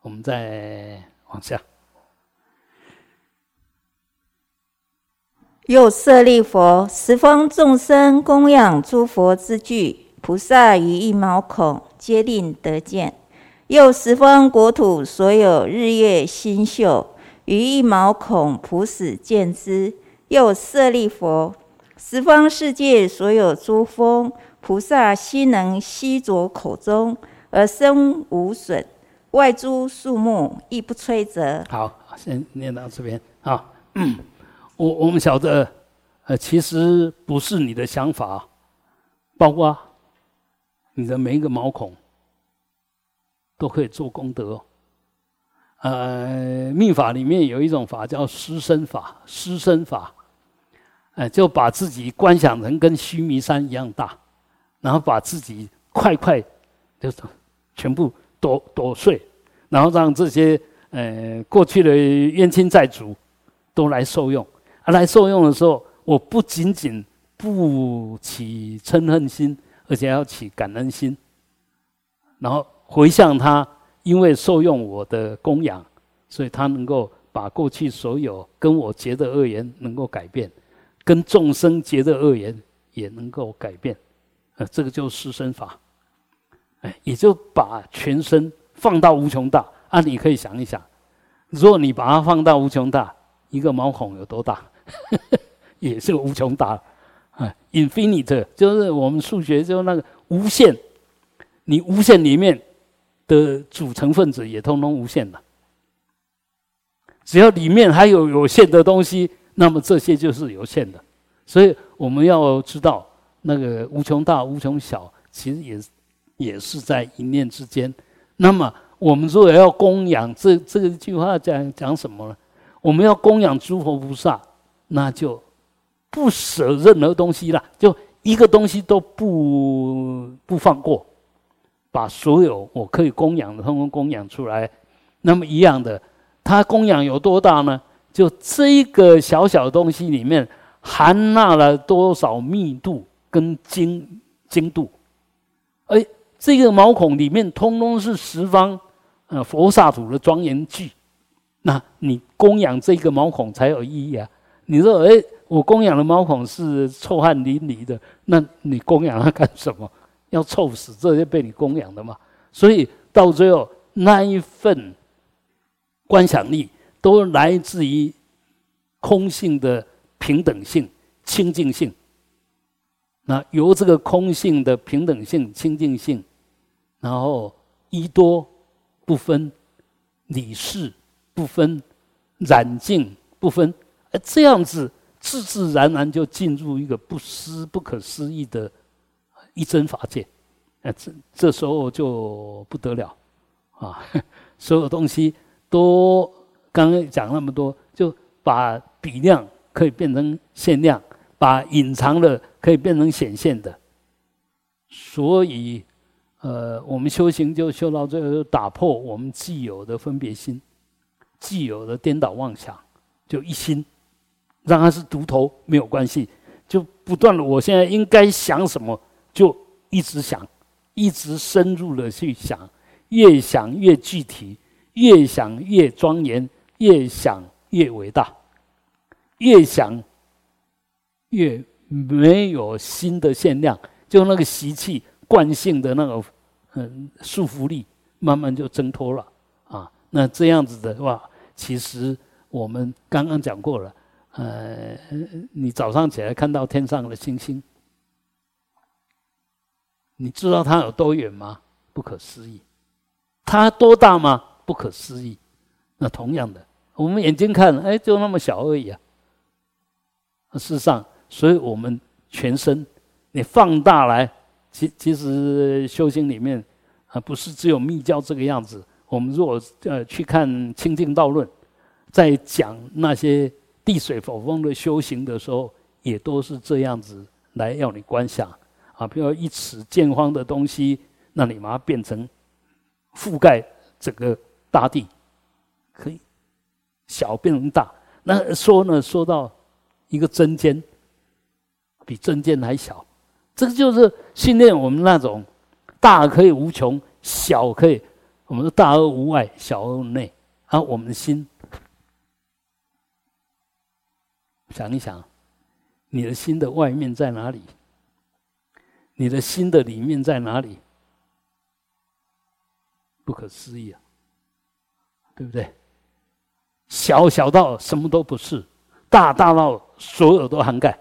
我们再往下。
又舍利佛，十方众生供养诸佛之具，菩萨于一毛孔，皆令得见。又十方国土所有日月星宿，于一毛孔普使见之。又舍利佛，十方世界所有诸风菩萨，悉能吸着口中而身无损，外诸树木亦不摧折。
好，先念到这边啊。我我们晓得，呃，其实不是你的想法，包括你的每一个毛孔都可以做功德。呃，密法里面有一种法叫施身法，施身法。哎，就把自己观想成跟须弥山一样大，然后把自己块块就全部剁剁碎，然后让这些呃过去的冤亲债主都来受用。来受用的时候，我不仅仅不起嗔恨心，而且要起感恩心，然后回向他，因为受用我的供养，所以他能够把过去所有跟我结的恶缘能够改变。跟众生结的恶缘也能够改变，呃，这个就是施身法，哎，也就把全身放到无穷大啊！你可以想一想，如果你把它放到无穷大，一个毛孔有多大？也是无穷大啊！infinite 就是我们数学就那个无限，你无限里面的组成分子也通通无限的，只要里面还有有限的东西。那么这些就是有限的，所以我们要知道那个无穷大、无穷小，其实也也是在一念之间。那么我们如果要供养，这这个句话讲讲什么呢？我们要供养诸佛菩萨，那就不舍任何东西了，就一个东西都不不放过，把所有我可以供养的通通供养出来。那么一样的，他供养有多大呢？就这一个小小的东西里面含纳了多少密度跟精精度？哎，这个毛孔里面通通是十方呃佛萨土的庄严具，那你供养这个毛孔才有意义啊！你说哎，我供养的毛孔是臭汗淋漓的，那你供养它干什么？要臭死这些被你供养的嘛？所以到最后那一份观想力。都来自于空性的平等性、清净性。那由这个空性的平等性、清净性，然后一多不分、理事不分、染净不分，这样子自自然然就进入一个不思不可思议的一真法界。哎，这这时候就不得了啊！所有东西都。刚刚讲那么多，就把比量可以变成限量，把隐藏的可以变成显现的。所以，呃，我们修行就修到最后，打破我们既有的分别心，既有的颠倒妄想，就一心，让它是独头没有关系，就不断的，我现在应该想什么，就一直想，一直深入的去想，越想越具体，越想越庄严。越想越伟大，越想越没有新的限量，就那个习气惯性的那个嗯束缚力，慢慢就挣脱了啊。那这样子的话，其实我们刚刚讲过了，呃，你早上起来看到天上的星星，你知道它有多远吗？不可思议。它多大吗？不可思议。那同样的，我们眼睛看，哎，就那么小而已啊。事实上，所以我们全身你放大来，其其实修行里面啊，不是只有密教这个样子。我们如果呃去看《清净道论》，在讲那些地水火风的修行的时候，也都是这样子来要你观想啊。比如一尺见方的东西，那你把它变成覆盖整个大地。可以小变成大，那说呢？说到一个针尖，比针尖还小，这个就是训练我们那种大可以无穷，小可以我们说大而无外，小而无内。啊，我们的心，想一想，你的心的外面在哪里？你的心的里面在哪里？不可思议啊，对不对？小小到什么都不是，大大到所有都涵盖。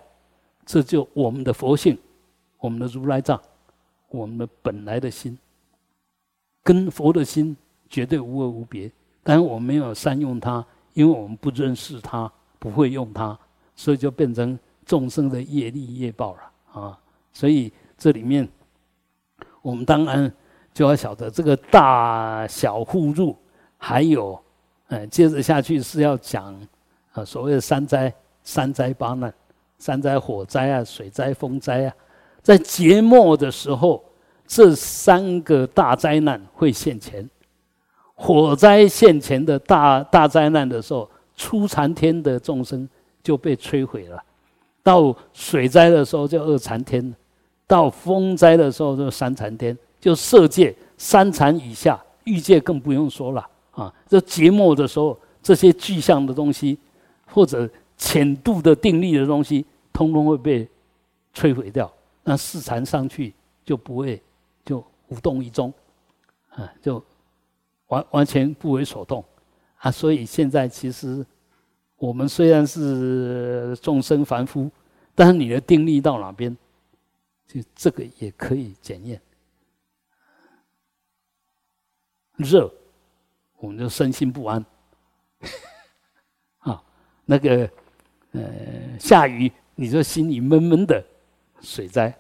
这就我们的佛性，我们的如来藏，我们的本来的心，跟佛的心绝对无二无别。但我们没有善用它，因为我们不认识它，不会用它，所以就变成众生的业力业报了啊！所以这里面，我们当然就要晓得这个大小互入，还有，呃，接着下去是要讲，啊，所谓的三灾、三灾八难。山灾、火灾啊，水灾、风灾啊，在节末的时候，这三个大灾难会现前。火灾现前的大大灾难的时候，初禅天的众生就被摧毁了；到水灾的时候就二禅天，到风灾的时候就三禅天，就色界三禅以下，欲界更不用说了啊。这节末的时候，这些具象的东西，或者。浅度的定力的东西，通通会被摧毁掉。那四禅上去就不会就无动于衷，啊，就完完全不为所动啊。所以现在其实我们虽然是众生凡夫，但是你的定力到哪边，就这个也可以检验。热，我们就身心不安，啊，那个。呃，下雨你就心里闷闷的，水灾；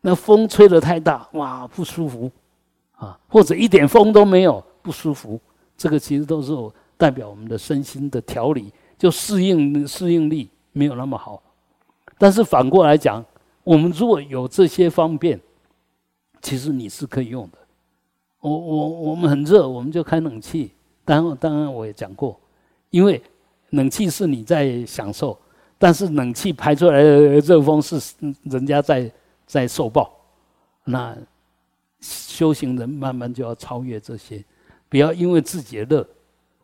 那风吹得太大，哇，不舒服啊！或者一点风都没有，不舒服。这个其实都是代表我们的身心的调理，就适应适应力没有那么好。但是反过来讲，我们如果有这些方便，其实你是可以用的。我我我们很热，我们就开冷气。当然当然我也讲过，因为。冷气是你在享受，但是冷气排出来的热风是人家在在受报。那修行人慢慢就要超越这些，不要因为自己的热，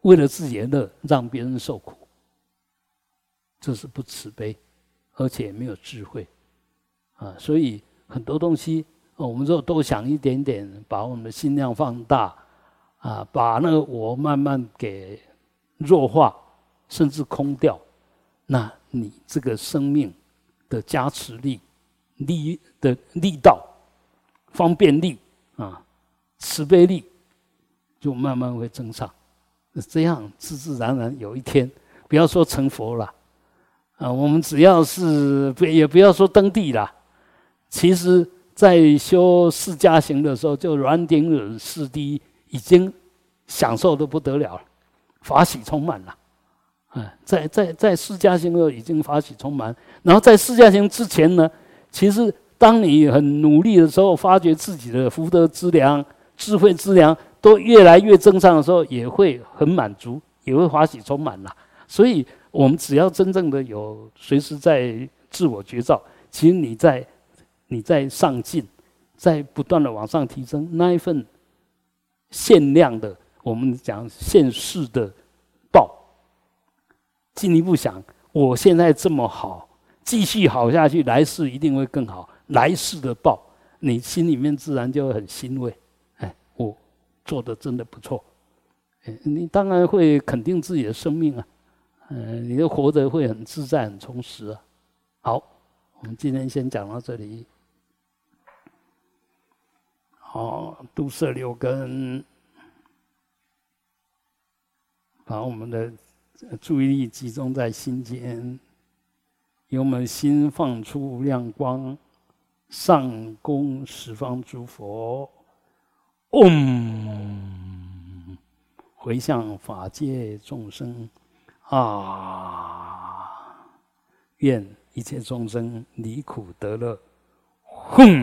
为了自己的热让别人受苦，这是不慈悲，而且没有智慧啊！所以很多东西，我们说多想一点点，把我们的心量放大啊，把那个我慢慢给弱化。甚至空掉，那你这个生命的加持力、力的力道、方便力啊、慈悲力，就慢慢会增长。这样自自然然有一天，不要说成佛了啊，我们只要是不也不要说登地了，其实在修释迦行的时候，就软顶忍四谛已经享受的不得了了，法喜充满了。啊，在在在释迦行候已经法喜充满，然后在释迦行之前呢，其实当你很努力的时候，发觉自己的福德资粮、智慧资粮都越来越增上的时候，也会很满足，也会法喜充满了。所以，我们只要真正的有随时在自我觉照，其实你在你在上进，在不断的往上提升，那一份限量的，我们讲现世的报。进一步想，我现在这么好，继续好下去，来世一定会更好。来世的报，你心里面自然就会很欣慰。哎，我做的真的不错。你当然会肯定自己的生命啊，嗯，你的活得会很自在、很充实啊。好，我们今天先讲到这里。好，都摄六根，把我们的。注意力集中在心间，由我们心放出亮光，上供十方诸佛，嗡，回向法界众生，啊，愿一切众生离苦得乐，哼。